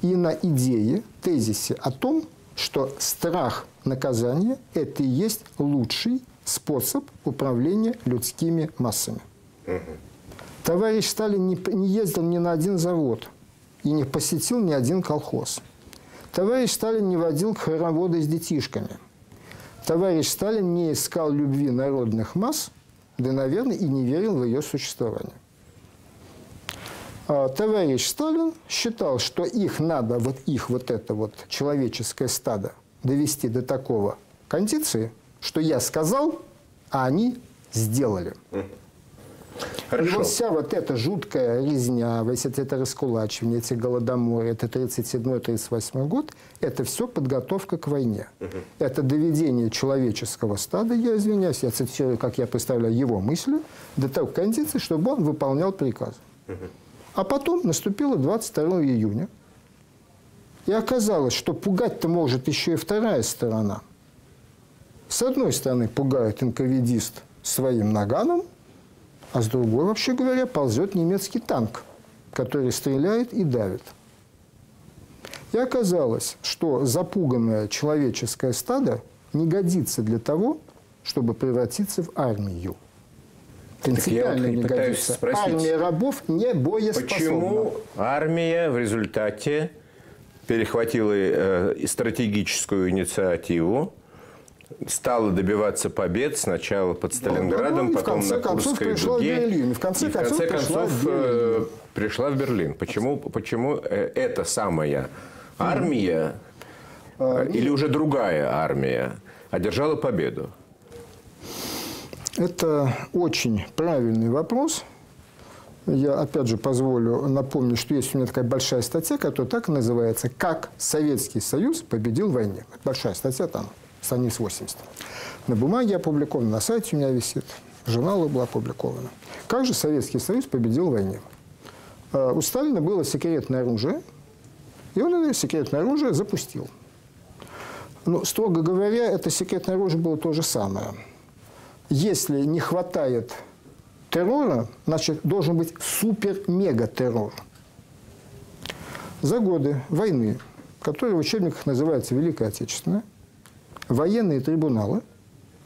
и на идее, тезисе о том, что страх наказания – это и есть лучший способ управления людскими массами. Угу. Товарищ Сталин не, не ездил ни на один завод и не посетил ни один колхоз. Товарищ Сталин не водил хороводы с детишками. Товарищ Сталин не искал любви народных масс, да, наверное, и не верил в ее существование. А, товарищ Сталин считал, что их надо, вот их вот это вот человеческое стадо довести до такого кондиции, что я сказал, а они сделали. Хорошо. И вот вся вот эта жуткая резня, весь это раскулачивание, эти голодоморы, это 37-38 год, это все подготовка к войне. Угу. Это доведение человеческого стада, я извиняюсь, я цитирую, как я представляю его мысли, до той кондиции, чтобы он выполнял приказ. Угу. А потом наступило 22 июня, и оказалось, что пугать-то может еще и вторая сторона. С одной стороны, пугает инковидист своим наганом, а с другой, вообще говоря, ползет немецкий танк, который стреляет и давит. И оказалось, что запуганное человеческое стадо не годится для того, чтобы превратиться в армию. Принципиально не годится. Спросить, Армия рабов не боеспособна. Почему армия в результате перехватила э, стратегическую инициативу, стала добиваться побед сначала под Сталинградом, ну, потом на Курской дуге. В Берлин. В конце, и в конце концов, пришла, в пришла в Берлин. Почему, почему э, эта самая армия а, или уже другая армия одержала победу? Это очень правильный вопрос. Я, опять же, позволю напомнить, что есть у меня такая большая статья, которая так и называется «Как Советский Союз победил в войне». Большая статья там, страниц 80. На бумаге опубликована, на сайте у меня висит, в журналах была опубликована. Как же Советский Союз победил в войне? А, у Сталина было секретное оружие, и он это секретное оружие запустил. Ну, строго говоря, это секретное оружие было то же самое. Если не хватает террора, значит, должен быть супер-мега-террор. За годы войны, которые в учебниках называются Великая Отечественная, военные трибуналы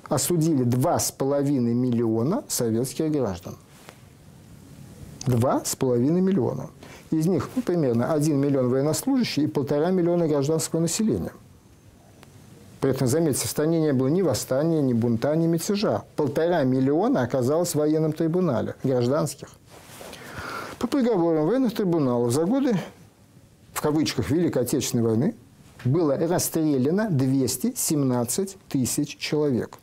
осудили 2,5 миллиона советских граждан. 2,5 миллиона. Из них ну, примерно 1 миллион военнослужащих и полтора миллиона гражданского населения. При этом, заметьте, в стране не было ни восстания, ни бунта, ни мятежа. Полтора миллиона оказалось в военном трибунале, гражданских. По приговорам военных трибуналов за годы, в кавычках, Великой Отечественной войны было расстреляно 217 тысяч человек.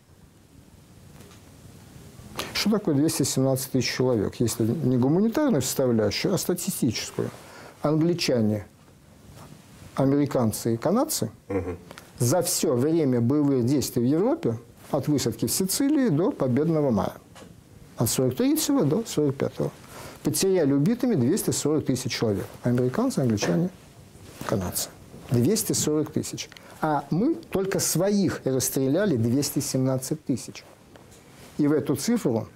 Что такое 217 тысяч человек, если не гуманитарную составляющую, а статистическую? Англичане, американцы и канадцы угу. За все время боевых действий в Европе, от высадки в Сицилии до победного мая, от 43 до 45 потеряли убитыми 240 тысяч человек. Американцы, англичане, канадцы. 240 тысяч. А мы только своих расстреляли 217 тысяч. И в эту цифру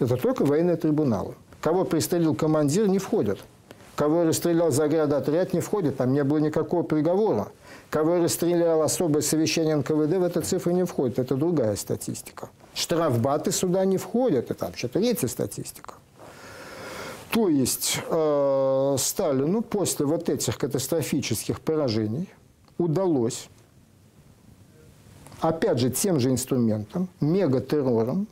это только военные трибуналы. Кого пристрелил командир, не входят. Кого расстрелял заградотряд, не входит. Там не было никакого приговора. Кого расстрелял особое совещание НКВД, в эту цифру не входит. Это другая статистика. Штрафбаты сюда не входят. Это вообще третья статистика. То есть э, Сталину после вот этих катастрофических поражений удалось, опять же, тем же инструментом, мегатеррором,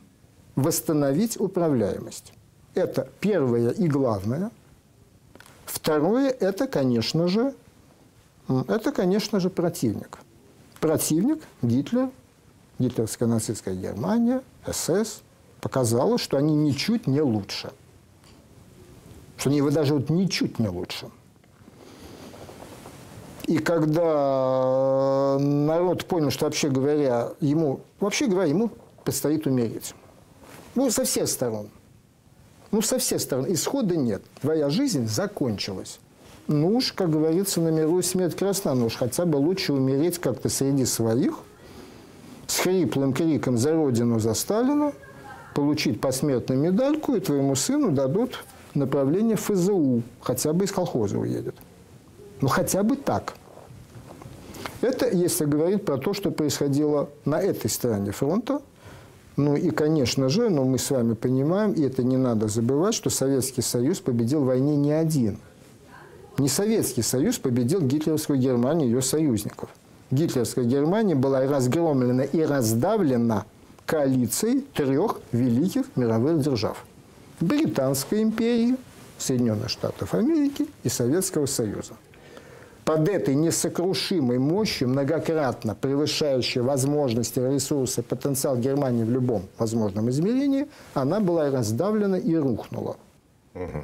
восстановить управляемость. Это первое и главное. Второе – это, конечно же, это, конечно же, противник. Противник Гитлер, гитлеровская нацистская Германия, СС, показала, что они ничуть не лучше – что они его даже вот ничуть не лучше. И когда народ понял, что вообще говоря, ему, вообще говоря, ему предстоит умереть. Ну, со всех сторон. Ну, со всех сторон. Исхода нет. Твоя жизнь закончилась. Ну уж, как говорится, на миру смерть красна. Ну уж хотя бы лучше умереть как-то среди своих, с хриплым криком за родину, за Сталина, получить посмертную медальку, и твоему сыну дадут направление ФЗУ, хотя бы из колхоза уедет. Ну, хотя бы так. Это если говорить про то, что происходило на этой стороне фронта. Ну и, конечно же, но мы с вами понимаем, и это не надо забывать, что Советский Союз победил в войне не один. Не Советский Союз победил гитлеровскую Германию и ее союзников. Гитлеровская Германия была разгромлена и раздавлена коалицией трех великих мировых держав – Британской империи, Соединенных Штатов Америки и Советского Союза. Под этой несокрушимой мощью, многократно превышающей возможности, ресурсы, потенциал Германии в любом возможном измерении, она была раздавлена и рухнула. Угу.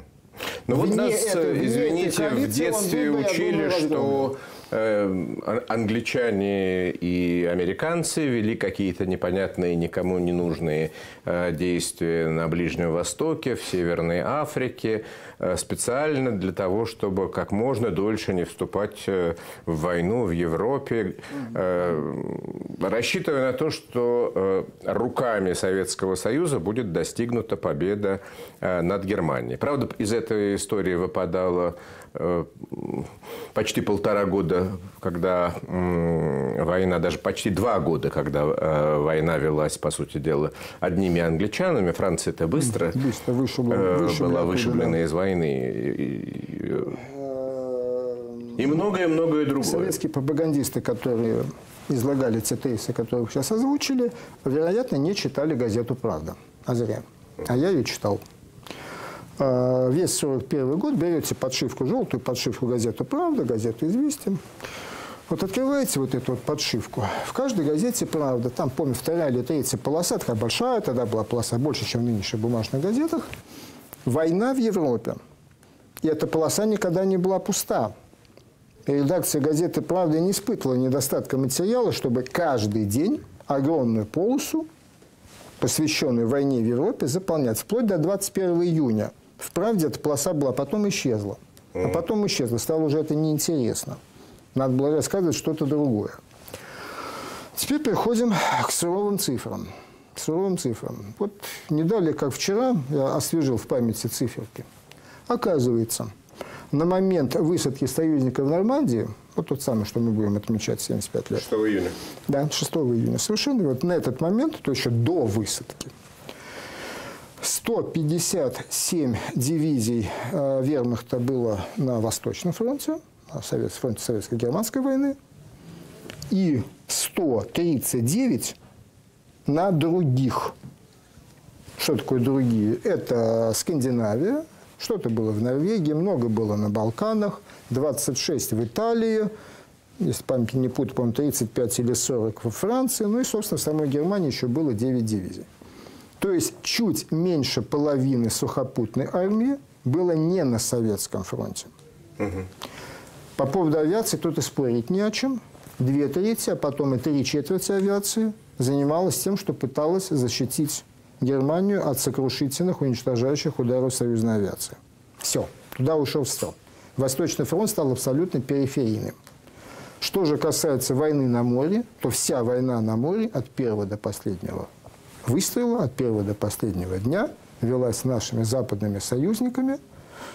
Ну вот нас, это, извините, в детстве учили, что Эм, англичане и американцы вели какие-то непонятные, никому не нужные э, действия на Ближнем Востоке, в Северной Африке, э, специально для того, чтобы как можно дольше не вступать э, в войну в Европе, рассчитывая на то, что руками Советского Союза будет достигнута победа над Германией. Правда, из этой истории выпадало почти полтора года, когда война, даже почти два года, когда э, война велась, по сути дела, одними англичанами. Франция это быстро, быстро вышибла, э, вышибла, была вышиблена да. из войны. И многое-многое другое. Советские пропагандисты, которые излагали те тезисы, которые вы сейчас озвучили, вероятно, не читали газету «Правда». А зря. А я ее читал. А, весь 41 год берете подшивку, желтую подшивку газеты «Правда», газету «Известия». Вот открываете вот эту вот подшивку. В каждой газете «Правда», там, помню, вторая или третья полоса, такая большая, тогда была полоса больше, чем в нынешних бумажных газетах. «Война в Европе». И эта полоса никогда не была пуста. И редакция газеты «Правда» не испытывала недостатка материала, чтобы каждый день огромную полосу, посвященную войне в Европе, заполнять, вплоть до 21 июня – в правде эта полоса была, потом исчезла. А потом исчезла. Стало уже это неинтересно. Надо было рассказывать что-то другое. Теперь переходим к суровым цифрам. К суровым цифрам. Вот не далее, как вчера, я освежил в памяти циферки. Оказывается, на момент высадки союзников в Нормандии, вот тот самый, что мы будем отмечать 75 лет. 6 июня. Да, 6 июня. Совершенно вот на этот момент, то еще до высадки, 157 дивизий э, вермахта было на Восточном фронте, на Совет, фронте Советско-Германской войны, и 139 на других. Что такое другие? Это Скандинавия, что-то было в Норвегии, много было на Балканах, 26 в Италии, если память не путаю, по-моему, 35 или 40 во Франции, ну и, собственно, в самой Германии еще было 9 дивизий. То есть чуть меньше половины сухопутной армии было не на Советском фронте. Угу. По поводу авиации тут и спорить не о чем. Две трети, а потом и три четверти авиации занималась тем, что пыталась защитить Германию от сокрушительных, уничтожающих ударов союзной авиации. Все. Туда ушел стрел. Восточный фронт стал абсолютно периферийным. Что же касается войны на море, то вся война на море от первого до последнего выстрела от первого до последнего дня велась нашими западными союзниками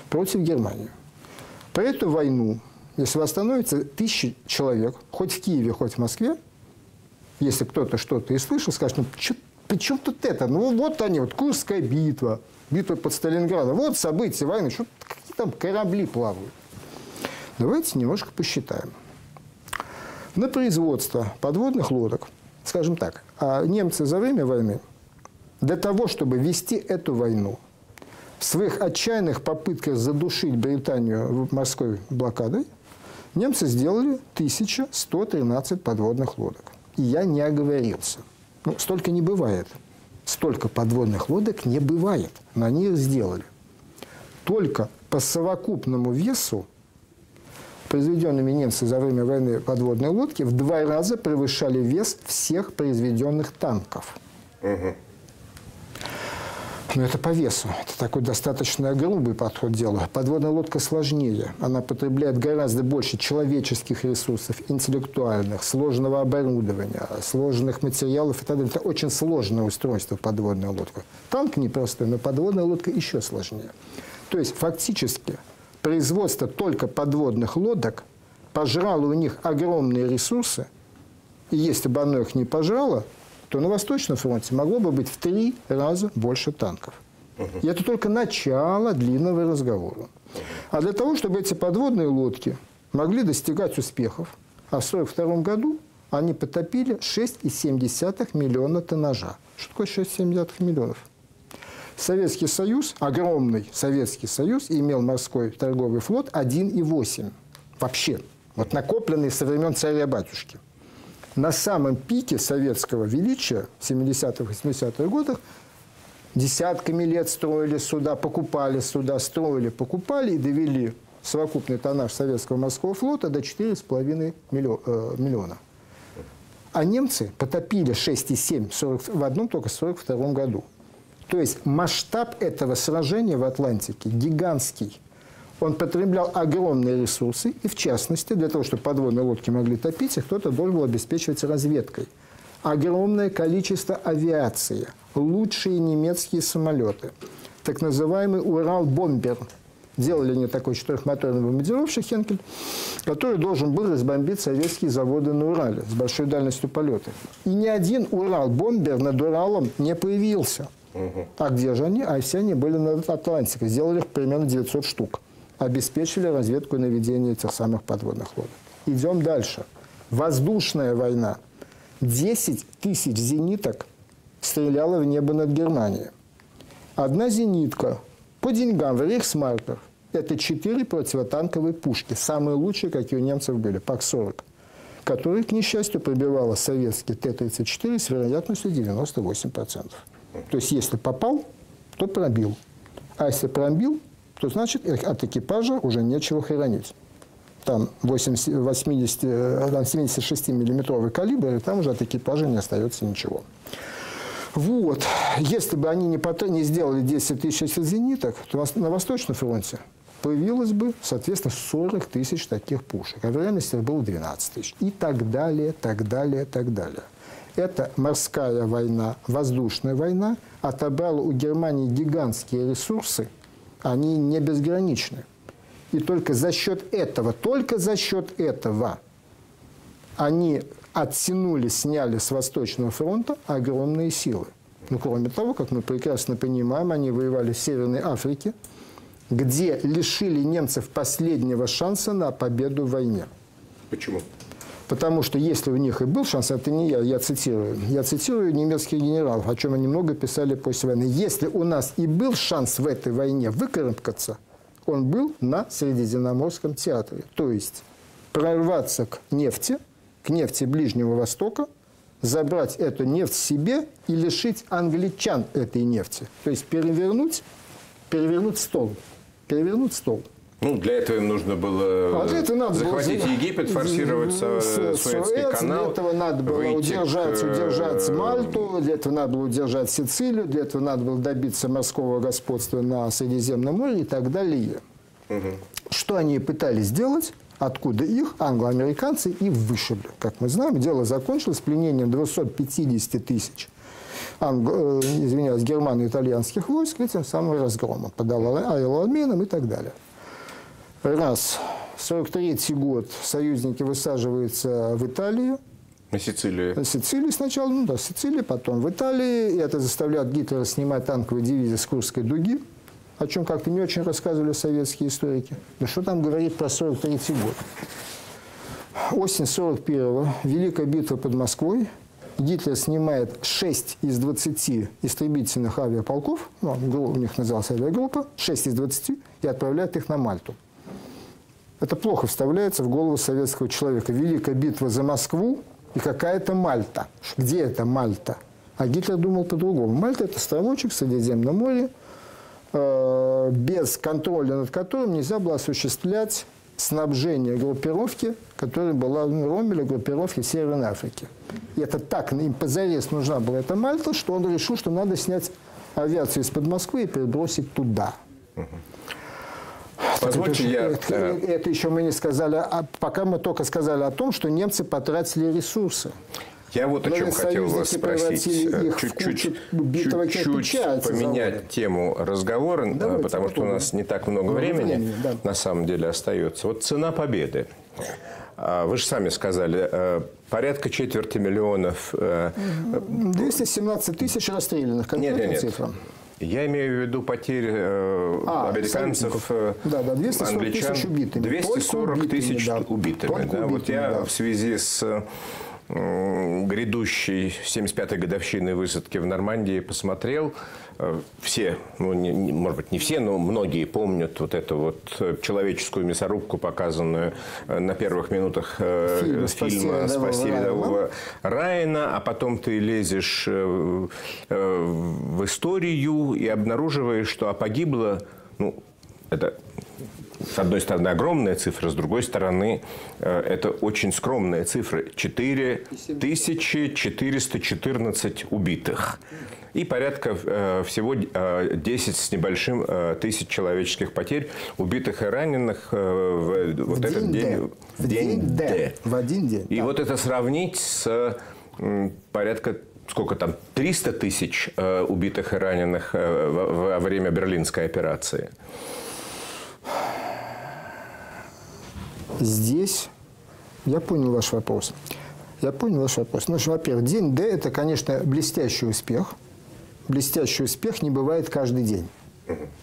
против Германии. По эту войну, если восстановится тысячи человек, хоть в Киеве, хоть в Москве, если кто-то что-то и слышал, скажет, ну, при чем тут это? Ну, вот они, вот Курская битва, битва под Сталинградом, вот события войны, что какие там корабли плавают. Давайте немножко посчитаем. На производство подводных лодок – скажем так, немцы за время войны для того, чтобы вести эту войну, в своих отчаянных попытках задушить Британию морской блокадой, немцы сделали 1113 подводных лодок. И я не оговорился. Ну, столько не бывает. Столько подводных лодок не бывает. Но они их сделали. Только по совокупному весу произведенными немцами за время войны подводные лодки в два раза превышали вес всех произведенных танков. Угу. Но это по весу. Это такой достаточно грубый подход к делу. Подводная лодка сложнее. Она потребляет гораздо больше человеческих ресурсов, интеллектуальных, сложного оборудования, сложных материалов и так далее. Это очень сложное устройство подводная лодка. Танк непростой, но подводная лодка еще сложнее. То есть фактически производство только подводных лодок пожрало у них огромные ресурсы, и если бы оно их не пожрало, то на Восточном фронте могло бы быть в три раза больше танков. И это только начало длинного разговора. А для того, чтобы эти подводные лодки могли достигать успехов, а в 1942 году они потопили 6,7 миллиона тоннажа. Что такое 6,7 миллионов? Советский Союз, огромный Советский Союз, имел морской торговый флот 1,8. Вообще. Вот накопленные со времен царя-батюшки. На самом пике советского величия в 70-х, 80-х годах десятками лет строили суда, покупали суда, строили, покупали и довели совокупный тоннаж советского морского флота до 4,5 э, миллиона. А немцы потопили 6,7 в одном только 42 году. То есть масштаб этого сражения в Атлантике гигантский. Он потреблял огромные ресурсы, и в частности, для того, чтобы подводные лодки могли топить, их кто-то должен был обеспечивать разведкой. Огромное количество авиации, лучшие немецкие самолеты, так называемый «Урал-бомбер», Делали они такой четырехмоторный бомбардировщик «Хенкель», который должен был разбомбить советские заводы на Урале с большой дальностью полета. И ни один «Урал-бомбер» над Уралом не появился. А где же они? А все они были над Атлантикой. Сделали их примерно 900 штук. Обеспечили разведку и наведение этих самых подводных лодок. Идем дальше. Воздушная война. 10 тысяч зениток стреляла в небо над Германией. Одна зенитка по деньгам в рейхсмарках это четыре противотанковые пушки, самые лучшие, какие у немцев были, ПАК-40, которые, к несчастью, пробивала советский Т-34 с вероятностью 98%. То есть, если попал, то пробил. А если пробил, то значит от экипажа уже нечего хранить. Там 80, 80, 76-миллиметровый калибр, и там уже от экипажа не остается ничего. Вот. Если бы они не, не сделали 10 тысяч зениток, то на Восточном фронте появилось бы, соответственно, 40 тысяч таких пушек. А в реальности было 12 тысяч. И так далее, так далее, так далее. Это морская война, воздушная война отобрала у Германии гигантские ресурсы, они не безграничны. И только за счет этого, только за счет этого они оттянули, сняли с Восточного фронта огромные силы. Ну, кроме того, как мы прекрасно понимаем, они воевали в Северной Африке, где лишили немцев последнего шанса на победу в войне. Почему? Потому что если у них и был шанс, это не я, я цитирую, я цитирую немецких генералов, о чем они много писали после войны. Если у нас и был шанс в этой войне выкарабкаться, он был на Средиземноморском театре. То есть прорваться к нефти – к нефти Ближнего Востока, забрать эту нефть себе и лишить англичан этой нефти. То есть перевернуть, перевернуть стол. Перевернуть стол. Ну, для этого им нужно было а для этого надо захватить было, Египет, форсировать Суэцкий канал. Для этого надо было удержать, к... удержать Мальту, для этого надо было удержать Сицилию, для этого надо было добиться морского господства на Средиземном море и так далее. Угу. Что они пытались сделать? откуда их англоамериканцы и вышибли. Как мы знаем, дело закончилось пленением 250 тысяч англо, э, извиняюсь, германо-итальянских войск этим самым разгромом под аэрообменом и так далее. Раз. 43 год союзники высаживаются в Италию. На Сицилии? На Сицилии сначала, ну да, Сицилии, потом в Италии. И это заставляет Гитлера снимать танковые дивизии с Курской дуги о чем как-то не очень рассказывали советские историки. Да что там говорить про 43 год? Осень 41-го, Великая битва под Москвой. Гитлер снимает 6 из 20 истребительных авиаполков, ну, у них называлась авиагруппа, 6 из 20, и отправляет их на Мальту. Это плохо вставляется в голову советского человека. Великая битва за Москву и какая-то Мальта. Где это Мальта? А Гитлер думал по-другому. Мальта – это островочек в Средиземном море, Э, без контроля над которым нельзя было осуществлять снабжение группировки, которая была в Ромеле, группировки Северной Африке. И это так, им позарез нужна была эта Мальта, что он решил, что надо снять авиацию из-под Москвы и перебросить туда. Позвольте, я... Это, это еще мы не сказали, а пока мы только сказали о том, что немцы потратили ресурсы. Я вот о чем хотел вас спросить. Чуть-чуть поменять тему разговора, Давайте потому что у нас не так много времени, времени да. на самом деле остается. Вот цена победы. А, вы же сами сказали, э, порядка четверти миллионов... 217 э, тысяч расстрелянных, нет, нет, нет. цифра. Я имею в виду потери э, а, американцев, да, да, 240 англичан. тысяч убитыми. 240 тысяч убитыми. Да. убитыми да. Вот я да. в связи с грядущей 75-й годовщины высадки в Нормандии посмотрел. Э, все, ну, не, не, может быть, не все, но многие помнят вот эту вот человеческую мясорубку, показанную э, на первых минутах фильма, фильма «Спаси рядового Райана», а потом ты лезешь в историю и обнаруживаешь, что а погибло, ну, это с одной стороны, огромная цифра, с другой стороны, э, это очень скромная цифра. 4414 убитых. И порядка э, всего 10 э, с небольшим тысяч человеческих потерь, убитых и раненых в, вот в этот день. В день, день Д. В один день. И да. вот это сравнить с порядка сколько там, 300 тысяч убитых и раненых во время Берлинской операции. Здесь я понял ваш вопрос. Я понял ваш вопрос. Ну, во-первых, день Д – это, конечно, блестящий успех. Блестящий успех не бывает каждый день.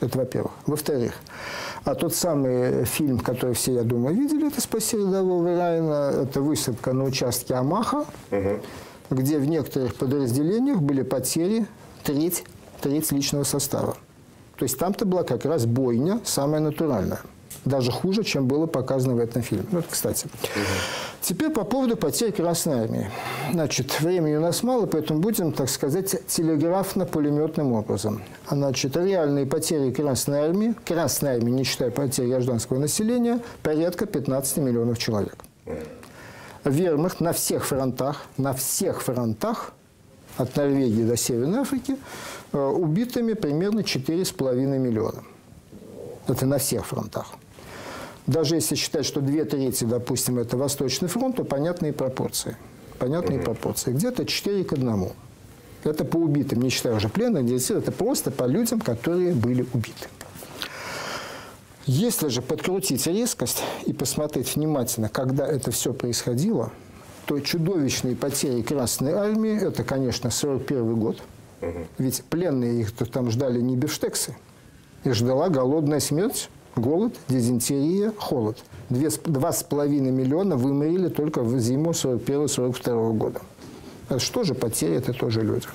Это во-первых. Во-вторых, а тот самый фильм, который все, я думаю, видели, это «Спаси рядового Райана», это высадка на участке Амаха, угу. где в некоторых подразделениях были потери треть, треть личного состава. То есть там-то была как раз бойня самая натуральная даже хуже, чем было показано в этом фильме. Вот, кстати. Теперь по поводу потерь Красной Армии. Значит, времени у нас мало, поэтому будем, так сказать, телеграфно-пулеметным образом. Значит, реальные потери Красной Армии, Красной Армии, не считая потерь гражданского населения, порядка 15 миллионов человек. Вермахт на всех фронтах, на всех фронтах, от Норвегии до Северной Африки, э, убитыми примерно 4,5 миллиона. Это на всех фронтах. Даже если считать, что две трети, допустим, это Восточный фронт, то понятные пропорции. Понятные угу. пропорции. Где-то 4 к 1. Это по убитым, не считая уже пленных, это просто по людям, которые были убиты. Если же подкрутить резкость и посмотреть внимательно, когда это все происходило, то чудовищные потери Красной Армии, это, конечно, 41 год. Угу. Ведь пленные их там ждали не бифштексы. Их ждала голодная смерть Голод, дизентерия, холод. Два с половиной миллиона вымерили только в зиму 41-42 года. Это что же потери, это тоже люди.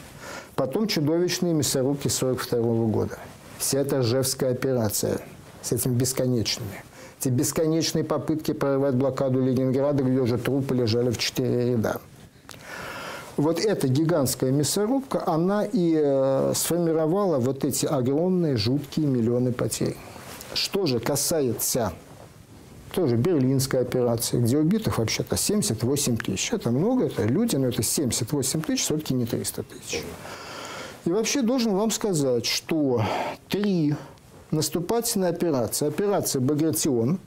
Потом чудовищные мясорубки 42 года. Вся эта Ржевская операция с этими бесконечными. Эти бесконечные попытки прорвать блокаду Ленинграда, где уже трупы лежали в четыре ряда. Вот эта гигантская мясорубка, она и э, сформировала вот эти огромные, жуткие миллионы потерь. Что же касается тоже Берлинской операции, где убитых вообще-то 78 тысяч. Это много, это люди, но это 78 тысяч, все-таки не 300 тысяч. И вообще должен вам сказать, что три наступательные операции. Операция «Багратион»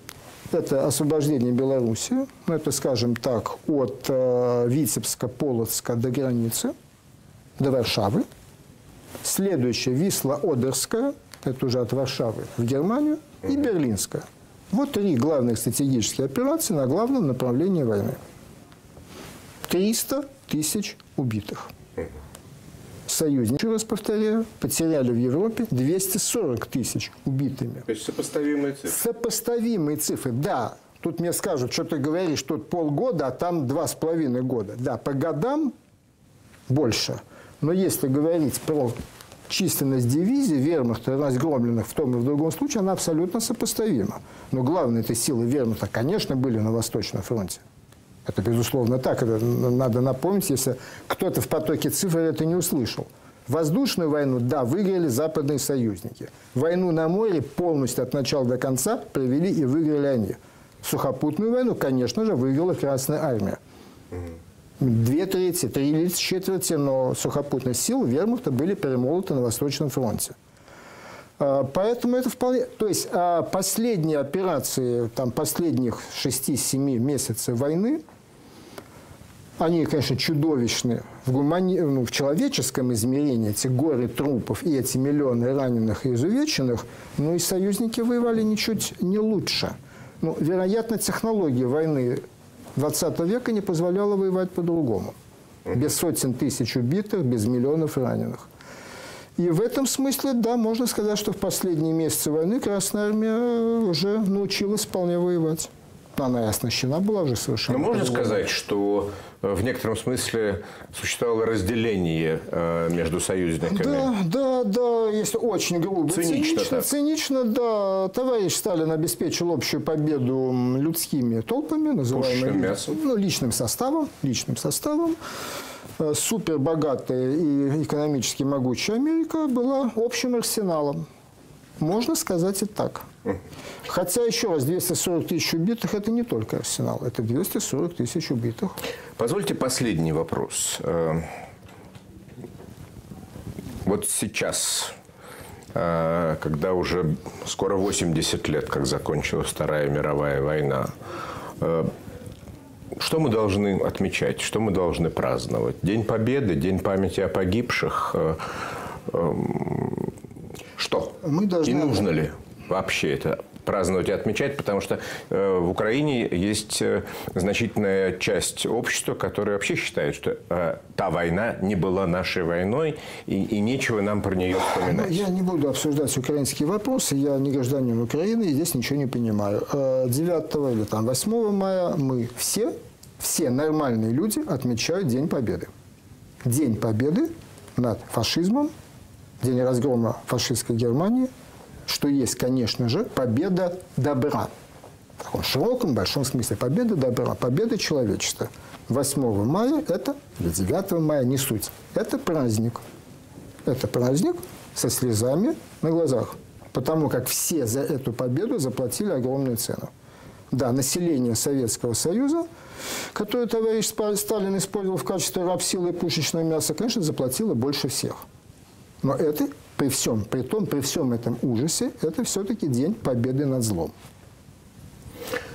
– это освобождение Беларуси, ну, это, скажем так, от э, Витебска, Полоцка до границы, до Варшавы. Следующая – Висла-Одерская – это уже от Варшавы в Германию, и Берлинская. Вот три главных стратегические операции на главном направлении войны. 300 тысяч убитых. Союзники, еще раз повторяю, потеряли в Европе 240 тысяч убитыми. То есть сопоставимые цифры? Сопоставимые цифры, да. Тут мне скажут, что ты говоришь, тут полгода, а там два с половиной года. Да, по годам больше. Но если говорить про численность дивизий вермахта разгромленных в том и в другом случае, она абсолютно сопоставима. Но главные этой силы вермахта, конечно, были на Восточном фронте. Это, безусловно, так. Это надо напомнить, если кто-то в потоке цифр это не услышал. Воздушную войну, да, выиграли западные союзники. Войну на море полностью от начала до конца провели и выиграли они. Сухопутную войну, конечно же, выиграла Красная Армия две трети, три четверти, но сухопутных сил вермахта были перемолоты на Восточном фронте. А, поэтому это вполне... То есть а, последние операции, там, последних 6-7 месяцев войны, они, конечно, чудовищны в, гумани... ну, в человеческом измерении, эти горы трупов и эти миллионы раненых и изувеченных, но и союзники воевали ничуть не лучше. Ну, вероятно, технологии войны 20 века не позволяло воевать по-другому. Без сотен тысяч убитых, без миллионов раненых. И в этом смысле, да, можно сказать, что в последние месяцы войны Красная Армия уже научилась вполне воевать. Она и оснащена была уже совершенно. Но можно сказать, что э, в некотором смысле существовало разделение э, между союзниками? Да, да, да, если очень грубо. Цинично, цинично, цинично, да. Товарищ Сталин обеспечил общую победу людскими толпами, называемыми ну, личным составом, личным составом. Э, супербогатая и экономически могучая Америка была общим арсеналом. Можно сказать и так. Хотя, еще раз, 240 тысяч убитых – это не только арсенал, это 240 тысяч убитых. Позвольте последний вопрос. Э, вот сейчас, э, когда уже скоро 80 лет, как закончилась Вторая мировая война, э, что мы должны отмечать, что мы должны праздновать? День Победы, День памяти о погибших. Мы должны... И нужно ли вообще это праздновать и отмечать, потому что э, в Украине есть э, значительная часть общества, которая вообще считает, что э, та война не была нашей войной, и, и нечего нам про нее вспоминать. Я не буду обсуждать украинские вопросы, я не гражданин Украины, и здесь ничего не понимаю. 9 или там 8 мая мы все, все нормальные люди отмечают День Победы. День Победы над фашизмом, день разгрома фашистской Германии – что есть, конечно же, победа добра. В таком широком, большом смысле. Победа добра, победа человечества. 8 мая это, или 9 мая, не суть. Это праздник. Это праздник со слезами на глазах. Потому как все за эту победу заплатили огромную цену. Да, население Советского Союза, которое товарищ Сталин использовал в качестве рабсилы и пушечного мяса, конечно, заплатило больше всех. Но это при всем, при том, при всем этом ужасе, это все-таки день победы над злом.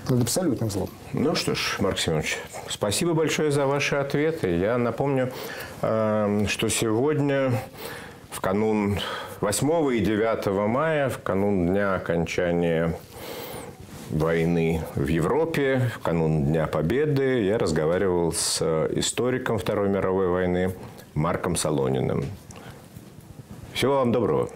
Над абсолютным злом. Ну что ж, Марк Семенович, спасибо большое за ваши ответы. Я напомню, э, что сегодня, в канун 8 и 9 мая, в канун дня окончания войны в Европе, в канун Дня Победы, я разговаривал с историком Второй мировой войны Марком Солониным. Всего вам доброго.